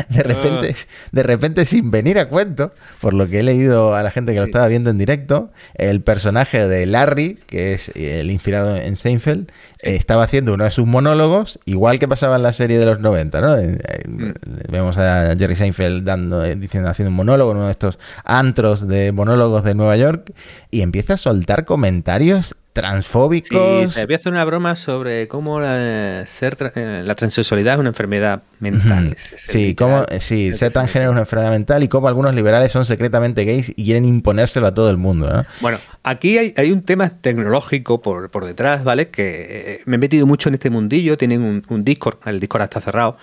de repente, de repente, sin venir a cuento, por lo que he leído a la gente que lo estaba viendo en directo, el personaje de Larry, que es el inspirado en Seinfeld, estaba haciendo uno de sus monólogos, igual que pasaba en la serie de los 90, ¿no? Mm. Vemos a Jerry Seinfeld dando, diciendo, haciendo un monólogo en uno de estos antros de monólogos de Nueva York y empieza a soltar comentarios transfóbicos. Sí, te voy a hacer una broma sobre cómo la, ser, eh, la transexualidad es una enfermedad mental. sí, cómo, sí ser transgénero es una enfermedad mental y cómo algunos liberales son secretamente gays y quieren imponérselo a todo el mundo. Bueno, aquí hay, un tema tecnológico por, por detrás, ¿vale? Que eh, me he metido mucho en este mundillo. Tienen un, Discord, el Discord está cerrado,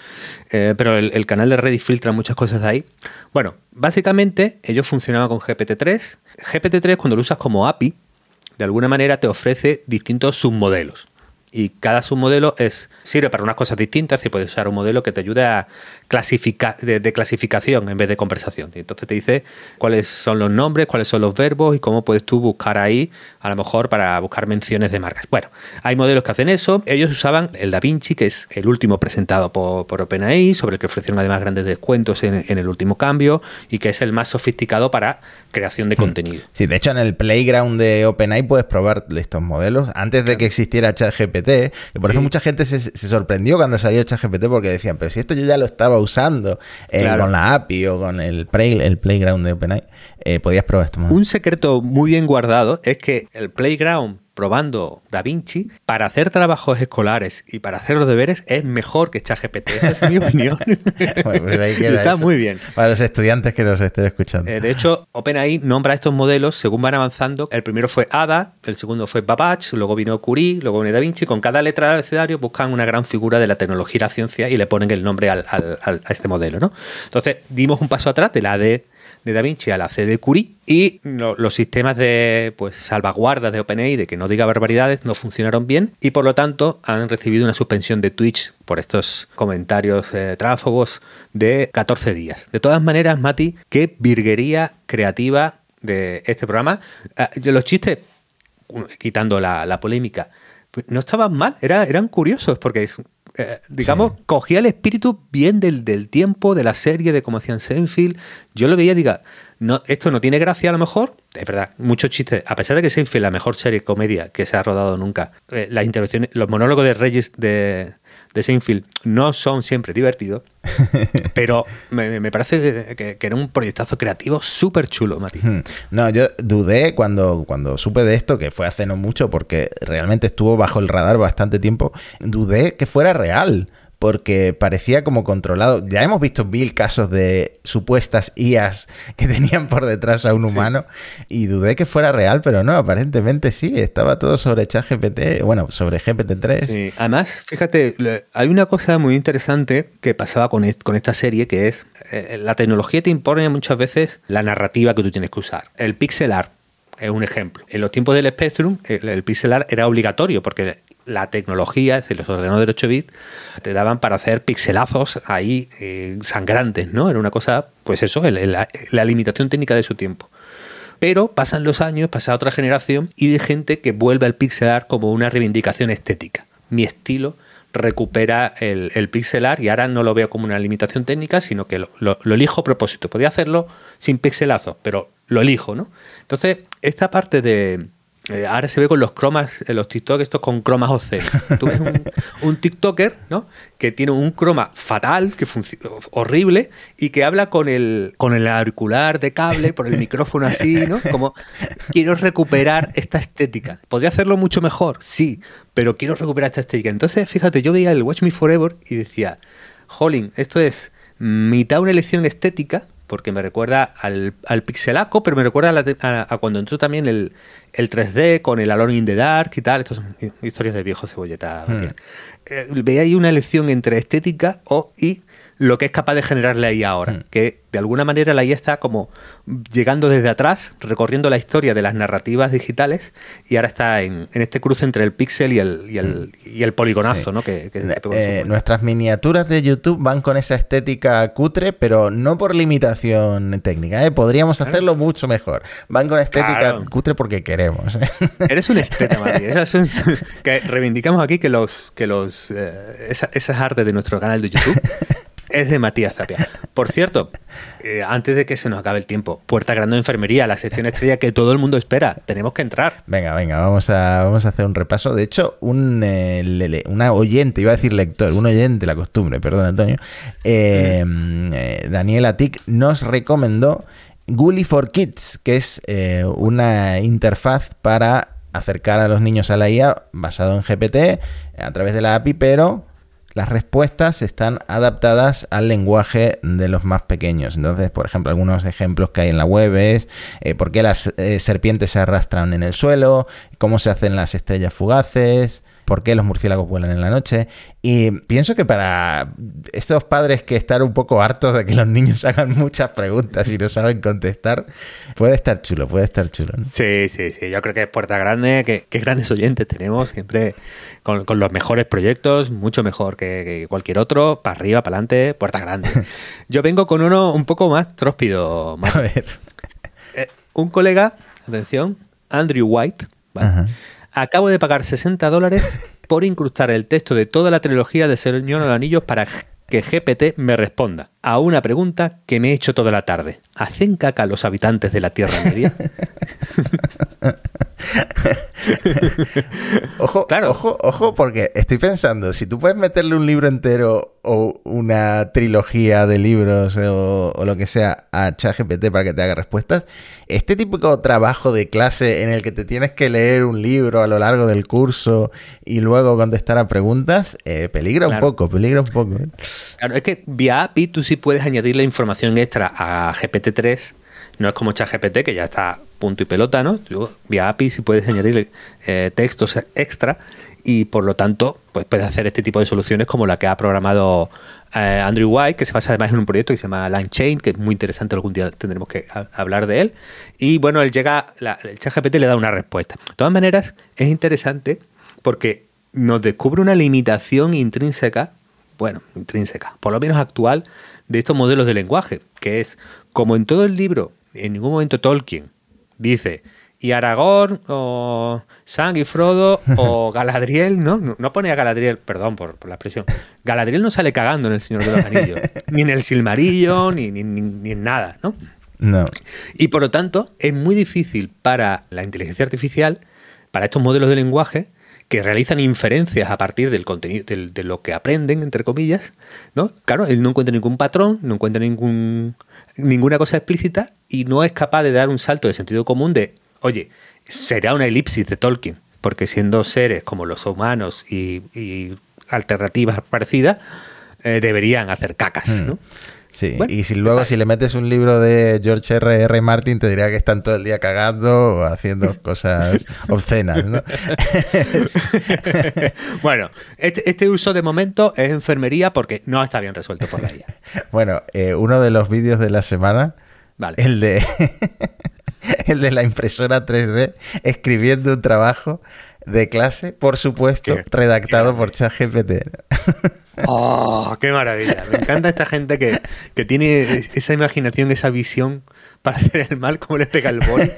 eh, pero el, el, canal de Reddit filtra muchas cosas de ahí. Bueno, básicamente ellos funcionaban con GPT-3. GPT-3 cuando lo usas como API, de alguna manera te ofrece distintos submodelos y cada submodelo es, sirve para unas cosas distintas y puedes usar un modelo que te ayude a clasificar de, clasificación en vez de conversación. Y entonces te dice cuáles son los nombres, cuáles son los verbos y cómo puedes tú buscar ahí, a lo mejor para buscar menciones de marcas. Bueno, hay modelos que hacen eso. Ellos usaban el DaVinci, que es el último presentado por, por OpenAI, sobre el que ofrecieron además grandes descuentos en, el último cambio y que es el más sofisticado para creación de hmm. contenido. Sí, de hecho en el playground de OpenAI puedes probar estos modelos antes de que existiera ChatGPT y por eso mucha gente se, sorprendió cuando salió ChatGPT porque decían, pero si esto yo ya lo estaba usando eh, con la API o con el, el Playground de OpenAI, eh, podías probar esto. Un secreto muy bien guardado es que el Playground probando DaVinci para hacer trabajos escolares y para hacer los deberes es mejor que ChatGPT. Esa es mi opinión. Pues Está muy bien. Para los estudiantes que nos estén escuchando. Eh, de hecho, OpenAI nombra estos modelos según van avanzando. El primero fue ADA, el segundo fue Babbage, luego vino Curie, luego vino DaVinci. Con cada letra del abecedario buscan una gran figura de la tecnología y la ciencia y le ponen el nombre a este modelo. ¿no? Entonces, dimos un paso atrás de la de de Da Vinci a la C de Curie y los sistemas de pues, salvaguardas de OpenAI de que no diga barbaridades no funcionaron bien y por lo tanto han recibido una suspensión de Twitch por estos comentarios eh, de 14 días. De todas maneras, Mati, qué virguería creativa de este programa. Ah, los chistes, quitando la, polémica, pues, no estaban mal, era, eran curiosos porque eh, digamos, cogía el espíritu bien del, del, tiempo, de la serie, de cómo hacían Seinfeld. Yo lo veía, diga, no, esto no tiene gracia a lo mejor. Es verdad, muchos chistes. A pesar de que Seinfeld la mejor serie de comedia que se ha rodado nunca, eh, las intervenciones, los monólogos de Reyes de, de Seinfeld no son siempre divertidos, pero me, parece que, era un proyectazo creativo súper chulo, Mati. No, yo dudé cuando, cuando supe de esto, que fue hace no mucho, porque realmente estuvo bajo el radar bastante tiempo, dudé que fuera real porque parecía como controlado. Ya hemos visto mil casos de supuestas IAS que tenían por detrás a un humano y dudé que fuera real, pero no, aparentemente sí, estaba todo sobre ChatGPT, bueno, sobre GPT-3. Sí. Además, fíjate, hay una cosa muy interesante que pasaba con, con esta serie, que es eh, la tecnología te impone muchas veces la narrativa que tú tienes que usar. El pixel art es un ejemplo. En los tiempos del Spectrum, el, el pixel art era obligatorio porque la tecnología, es decir, los ordenadores de 8 bits, te daban para hacer pixelazos ahí eh, sangrantes, ¿no? Era una cosa, pues eso, la, limitación técnica de su tiempo. Pero pasan los años, pasa otra generación y de gente que vuelve al pixel art como una reivindicación estética. Mi estilo recupera el, el pixel art y ahora no lo veo como una limitación técnica, sino que lo, elijo a propósito. Podía hacerlo sin pixelazo, pero lo elijo, ¿no? Entonces, esta parte de, eh, ahora se ve con los cromas, en los TikTok estos con cromas obscenos. Tú ves un, TikToker, ¿no? Que tiene un croma fatal, que horrible, y que habla con el, con el auricular de cable, por el micrófono así, ¿no? Como quiero recuperar esta estética. ¿Podría hacerlo mucho mejor? Sí, pero quiero recuperar esta estética. Entonces, fíjate, yo veía el Watch Me Forever y decía, Jolín, esto es mitad una elección estética, porque me recuerda al, al pixelaco, pero me recuerda a, cuando entró también el, el, 3D con el Alone in the Dark y tal. Estas son historias de viejo cebolleta. Eh, veía ahí una elección entre estética o, y lo que es capaz de generar la IA ahora. Mm. Que de alguna manera la IA está como llegando desde atrás, recorriendo la historia de las narrativas digitales y ahora está en, este cruce entre el pixel y el, y el, y el poligonazo, ¿no? Que, eh, nuestras miniaturas de YouTube van con esa estética cutre, pero no por limitación técnica. ¿eh? Podríamos hacerlo mucho mejor. Van con estética cutre porque queremos. ¿eh? Eres un esteta, Esas que reivindicamos aquí que los que los esas artes de nuestro canal de YouTube es de Matías Zapia. Por cierto, eh, antes de que se nos acabe el tiempo, Puerta Grande de Enfermería, la sección estrella que todo el mundo espera. Tenemos que entrar. Venga, venga, vamos a, vamos a hacer un repaso. De hecho, un, eh, una oyente, iba a decir lector, un oyente, la costumbre, perdón, Antonio, eh, Daniel Atic nos recomendó Gully for Kids, que es una interfaz para acercar a los niños a la IA basado en GPT a través de la API, pero las respuestas están adaptadas al lenguaje de los más pequeños. Entonces, por ejemplo, algunos ejemplos que hay en la web es eh, por qué las eh, serpientes se arrastran en el suelo, cómo se hacen las estrellas fugaces, por qué los murciélagos vuelan en la noche. Y pienso que para estos padres que están un poco hartos de que los niños hagan muchas preguntas y no saben contestar, puede estar chulo, puede estar chulo. Sí, sí, sí. Yo creo que es Puerta Grande, que, grandes oyentes tenemos, siempre con, los mejores proyectos, mucho mejor que, cualquier otro, para arriba, para adelante, Puerta Grande. Yo vengo con uno un poco más tróspido. A ver. Eh, un colega, atención, Andrew White, acabo de pagar 60 dólares por incrustar el texto de toda la trilogía de Señor de los Anillos para que GPT me responda a una pregunta que me he hecho toda la tarde. ¿Hacen caca los habitantes de la Tierra Media? ojo, claro. ojo, ojo, porque estoy pensando, si tú puedes meterle un libro entero o una trilogía de libros o, lo que sea a ChatGPT para que te haga respuestas, este típico trabajo de clase en el que te tienes que leer un libro a lo largo del curso y luego contestar a preguntas, eh, peligra un poco, peligra un poco. ¿eh? Claro, es que vía API tú sí puedes añadirle información extra a GPT-3 no es como ChatGPT, que ya está punto y pelota, ¿no? vía API si puedes añadirle eh, textos extra y por lo tanto pues puedes hacer este tipo de soluciones como la que ha programado eh, Andrew White, que se basa además en un proyecto que se llama LangChain, que es muy interesante, algún día tendremos que hablar de él. Y bueno, él llega, la, el ChatGPT le da una respuesta. De todas maneras, es interesante porque nos descubre una limitación intrínseca, bueno, intrínseca, por lo menos actual, de estos modelos de lenguaje, que es, como en todo el libro en ningún momento Tolkien dice y Aragorn o Sang y Frodo o Galadriel, ¿no? No pone a Galadriel, perdón por, la expresión. Galadriel no sale cagando en El Señor de los Anillos, ni en el Silmarillo, ni, ni, ni, en nada, ¿no? No. Y por lo tanto, es muy difícil para la inteligencia artificial, para estos modelos de lenguaje, que realizan inferencias a partir del contenido, de lo que aprenden, entre comillas, ¿no? Claro, él no encuentra ningún patrón, no encuentra ningún ninguna cosa explícita y no es capaz de dar un salto de sentido común de, oye, será una elipsis de Tolkien, porque siendo seres como los humanos y, alternativas parecidas, eh, deberían hacer cacas, hmm. ¿no? Sí, y si luego si le metes un libro de George R. R. Martin te diría que están todo el día cagando o haciendo cosas obscenas, ¿no? bueno, este, este, uso de momento es enfermería porque no está bien resuelto por la IA. Bueno, eh, uno de los vídeos de la semana, el de el de la impresora 3D escribiendo un trabajo de clase, por supuesto, redactado por ChatGPT. ¡Oh, qué maravilla! Me encanta esta gente que, tiene esa imaginación, esa visión para hacer el mal como le pega el boli.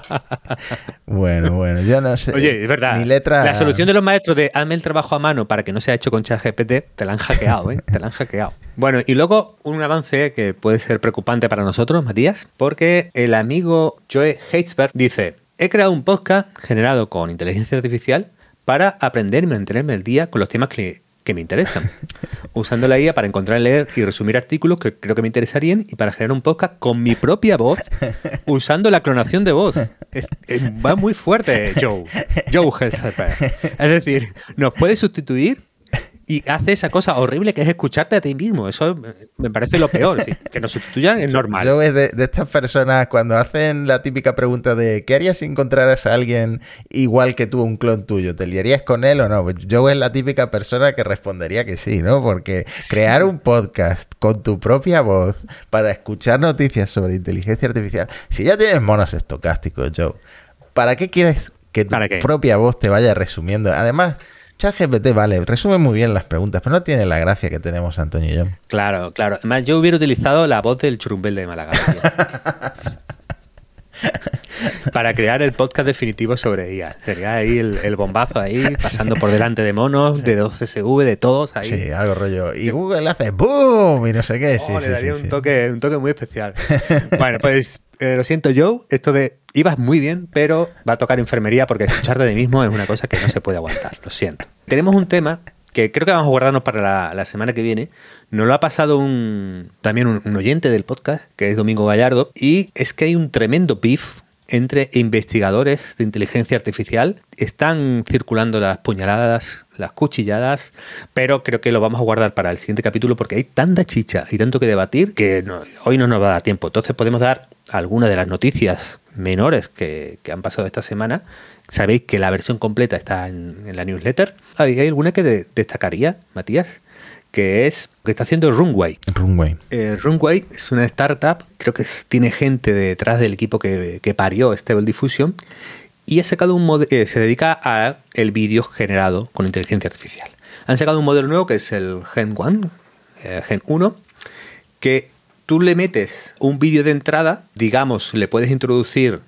bueno, bueno, yo no sé. Oye, es verdad. Mi letra... La solución de los maestros de hazme el trabajo a mano para que no sea hecho con ChatGPT, te la han hackeado, ¿eh? Te la han hackeado. Bueno, y luego un avance que puede ser preocupante para nosotros, Matías, porque el amigo Joe Heitzberg dice, he creado un podcast generado con inteligencia artificial para aprender y mantenerme al día con los temas que que me interesan. Usando la IA para encontrar, leer y resumir artículos que creo que me interesarían y para generar un podcast con mi propia voz usando la clonación de voz. va muy fuerte, Joe. Joe Es decir, nos puede sustituir y hace esa cosa horrible que es escucharte a ti mismo. Eso me parece lo peor. Que nos sustituyan es normal. Yo de, de estas personas cuando hacen la típica pregunta de ¿qué harías si encontraras a alguien igual que tú, un clon tuyo? ¿Te liarías con él o no? Yo es la típica persona que respondería que sí, ¿no? Porque crear un podcast con tu propia voz para escuchar noticias sobre inteligencia artificial, si ya tienes monos estocásticos, Joe, ¿para qué quieres que tu propia voz te vaya resumiendo? Además, ChatGPT, vale, resume muy bien las preguntas, pero no tiene la gracia que tenemos Antonio y yo. Claro, claro. Además, yo hubiera utilizado la voz del churumbel de Málaga. para crear el podcast definitivo sobre IA. Sería ahí el, bombazo ahí, pasando por delante de monos, de 12SV, de todos ahí. Sí, algo rollo. Y Google hace ¡boom! y no sé qué. Oh, le daría un, Toque, un toque muy especial. bueno, pues eh, lo siento, Joe, esto de ibas muy bien, pero va a tocar enfermería porque escucharte de mismo es una cosa que no se puede aguantar. Lo siento. Tenemos un tema que creo que vamos a guardarnos para la, semana que viene. Nos lo ha pasado un, también un, oyente del podcast, que es Domingo Gallardo, y es que hay un tremendo pif entre investigadores de inteligencia artificial. Están circulando las puñaladas, las cuchilladas, pero creo que lo vamos a guardar para el siguiente capítulo porque hay tanta chicha y tanto que debatir que hoy no nos va a dar tiempo. Entonces podemos dar algunas de las noticias menores que, han pasado esta semana. Sabéis que la versión completa está en, la newsletter. ¿Hay, alguna que destacaría, Matías? que es que está haciendo Runway. Runway. Eh, Runway es una startup, creo que tiene gente detrás del equipo que, parió Stable Diffusion y ha sacado un eh, se dedica a el vídeo generado con inteligencia artificial. Han sacado un modelo nuevo que es el Gen 1, eh, Gen 1, que tú le metes un vídeo de entrada, digamos, le puedes introducir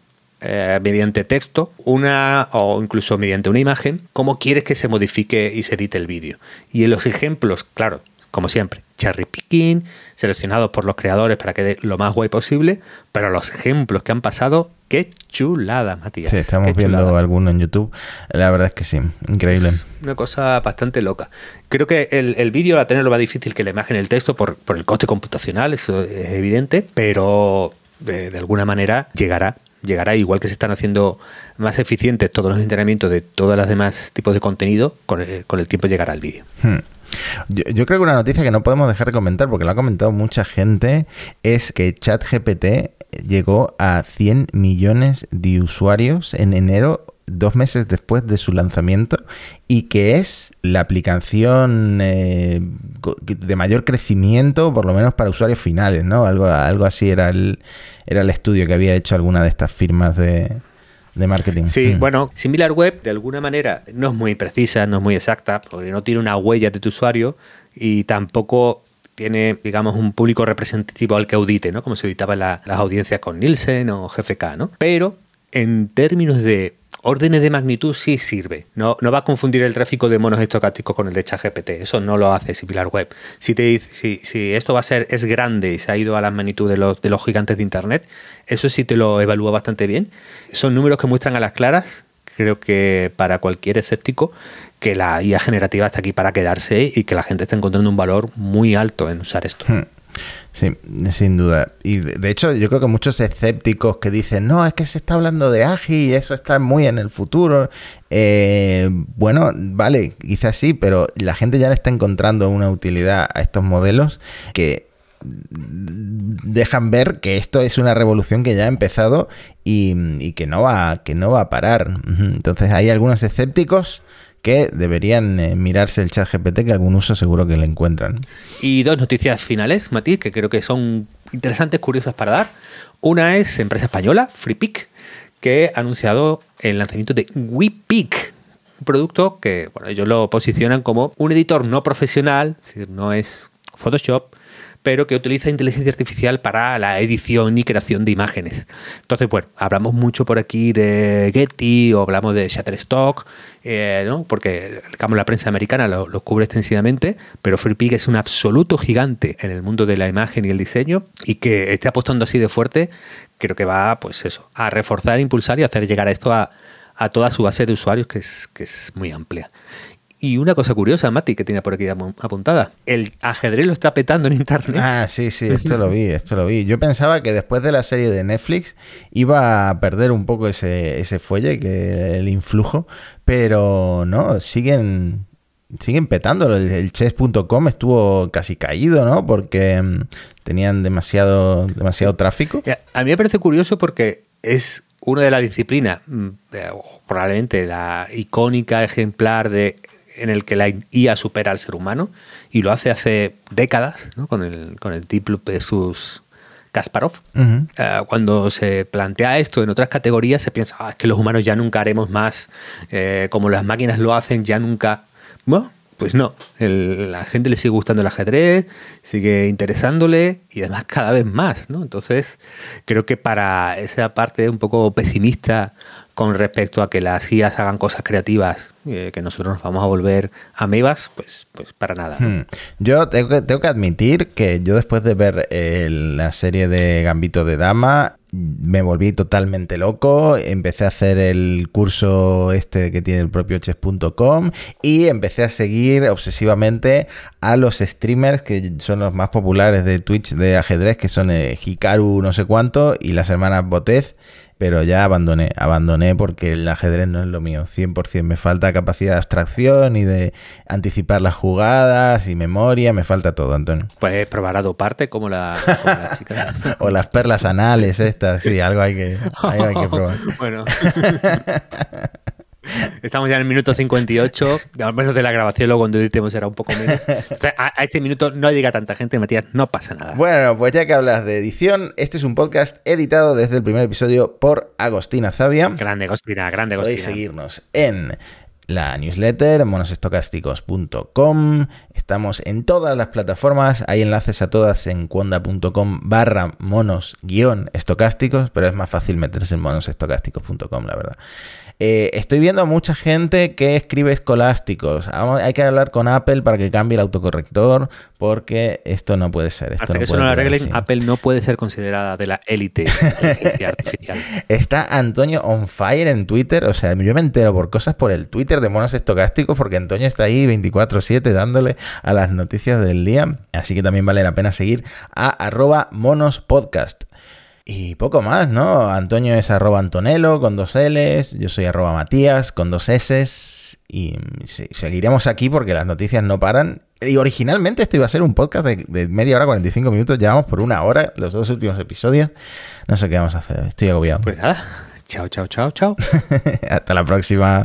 eh, mediante texto una o incluso mediante una imagen cómo quieres que se modifique y se edite el vídeo. Y en los ejemplos, claro, como siempre, cherry picking, seleccionados por los creadores para que dé lo más guay posible, pero los ejemplos que han pasado, qué chulada, Matías. Sí, estamos viendo alguno en YouTube. La verdad es que sí, increíble. Una cosa bastante loca. Creo que el, vídeo va a tener lo más difícil que la imagen y el texto por, el coste computacional, eso es evidente, pero de alguna manera llegará llegará igual que se están haciendo más eficientes todos los entrenamientos de todos los demás tipos de contenido, con el, tiempo llegará el vídeo. Hmm. Yo, creo que una noticia que no podemos dejar de comentar, porque lo ha comentado mucha gente, es que ChatGPT llegó a 100 millones de usuarios en enero dos meses después de su lanzamiento y que es la aplicación eh, de mayor crecimiento, por lo menos para usuarios finales, ¿no? Algo, algo así era el, era el estudio que había hecho alguna de estas firmas de, marketing. Sí, mm. bueno, Similar Web de alguna manera no es muy precisa, no es muy exacta, porque no tiene una huella de tu usuario y tampoco tiene, digamos, un público representativo al que audite, ¿no? Como se auditaba las audiencias con Nielsen o GFK, ¿no? Pero en términos de órdenes de magnitud sí sirve. No, no va a confundir el tráfico de monos estocásticos con el de ChatGPT. Eso no lo hace Similar Web. Si, te, si, si esto va a ser, es grande y se ha ido a la magnitud de los, de los gigantes de Internet, eso sí te lo evalúa bastante bien. Son números que muestran a las claras, creo que para cualquier escéptico, que la IA generativa está aquí para quedarse y que la gente está encontrando un valor muy alto en usar esto. Hmm. Sí, sin duda. Y de hecho, yo creo que muchos escépticos que dicen, no, es que se está hablando de AGI y eso está muy en el futuro. Eh, bueno, vale, quizás sí, pero la gente ya le está encontrando una utilidad a estos modelos que dejan ver que esto es una revolución que ya ha empezado y, y que no va que no va a parar. Entonces hay algunos escépticos que deberían eh, mirarse el chat GPT, que algún uso seguro que le encuentran. Y dos noticias finales, Matiz, que creo que son interesantes, curiosas para dar. Una es empresa española, FreePic, que ha anunciado el lanzamiento de WePic, un producto que bueno, ellos lo posicionan como un editor no profesional, es decir, no es Photoshop, pero que utiliza inteligencia artificial para la edición y creación de imágenes. Entonces, bueno, hablamos mucho por aquí de Getty o hablamos de Shutterstock, eh, ¿no? porque digamos, la prensa americana lo, cubre extensivamente, pero FreePig es un absoluto gigante en el mundo de la imagen y el diseño y que esté apostando así de fuerte, creo que va, pues eso, a reforzar, impulsar y hacer llegar esto a, a toda su base de usuarios, que es, que es muy amplia. Y una cosa curiosa, Mati, que tiene por aquí apuntada. El ajedrez lo está petando en internet. Ah, sí, sí, esto lo vi, esto lo vi. Yo pensaba que después de la serie de Netflix iba a perder un poco ese, ese fuelle, que el influjo, pero no, siguen siguen petando. El, chess.com estuvo casi caído, ¿no? Porque mm, tenían demasiado, demasiado tráfico. A mí me parece curioso porque es una de las disciplinas, mm, probablemente la icónica ejemplar de en el que la IA supera al ser humano y lo hace hace décadas ¿no? con, el, con el Deep Blue versus Kasparov. Eh, cuando se plantea esto en otras categorías se piensa ah, es que los humanos ya nunca haremos más eh, como las máquinas lo hacen, ya nunca... Bueno, pues no, la gente le sigue gustando el ajedrez, sigue interesándole y además cada vez más, ¿no? Entonces, creo que para esa parte un poco pesimista con respecto a que las IAS hagan cosas creativas, eh, que nosotros nos vamos a volver amebas, pues, pues para nada. Hmm. Yo tengo que, admitir que yo después de ver eh, la serie de Gambito de Dama, me volví totalmente loco, empecé a hacer el curso este que tiene el propio chess.com y empecé a seguir obsesivamente a los streamers que son los más populares de Twitch de ajedrez, que son eh, Hikaru no sé cuánto y las hermanas Botez pero ya abandoné, abandoné porque el ajedrez no es lo mío, 100%. Me falta capacidad de abstracción y de anticipar las jugadas y memoria, me falta todo, Antonio. Puedes probar a doparte como la, como chica. o las perlas anales estas, sí, algo hay que, algo hay que probar. bueno. Estamos ya en el minuto 58, al menos de la grabación, luego cuando editemos será un poco menos. a, este minuto no llega tanta gente, Matías, no pasa nada. Bueno, pues ya que hablas de edición, este es un podcast editado desde el primer episodio por Agostina Zavia. Grande Agostina, grande Agostina. Podéis seguirnos en la newsletter, monosestocásticos.com. Estamos en todas las plataformas. Hay enlaces a todas en cuonda.com barra monos-estocásticos, pero es más fácil meterse en monosestocásticos.com, la verdad. Eh, estoy viendo a mucha gente que escribe escolásticos. Hay que hablar con Apple para que cambie el autocorrector porque esto no puede ser. Esto Hasta que eso no lo arreglen, Apple no puede ser considerada de la élite artificial. Está Antonio on fire en Twitter. O sea, yo me entero por cosas por el Twitter de monos estocásticos porque Antonio está ahí 24-7 dándole a las noticias del día. Así que también vale la pena seguir a arroba monospodcast. Y poco más, ¿no? Antonio es arroba Antonello con dos L's, yo soy arroba Matías con dos S's y seguiremos aquí porque las noticias no paran. Y originalmente esto iba a ser un podcast de, media hora, 45 minutos, llevamos por una hora los dos últimos episodios. No sé qué vamos a hacer, estoy agobiado. Pues nada, chao, chao, chao, chao. Hasta la próxima.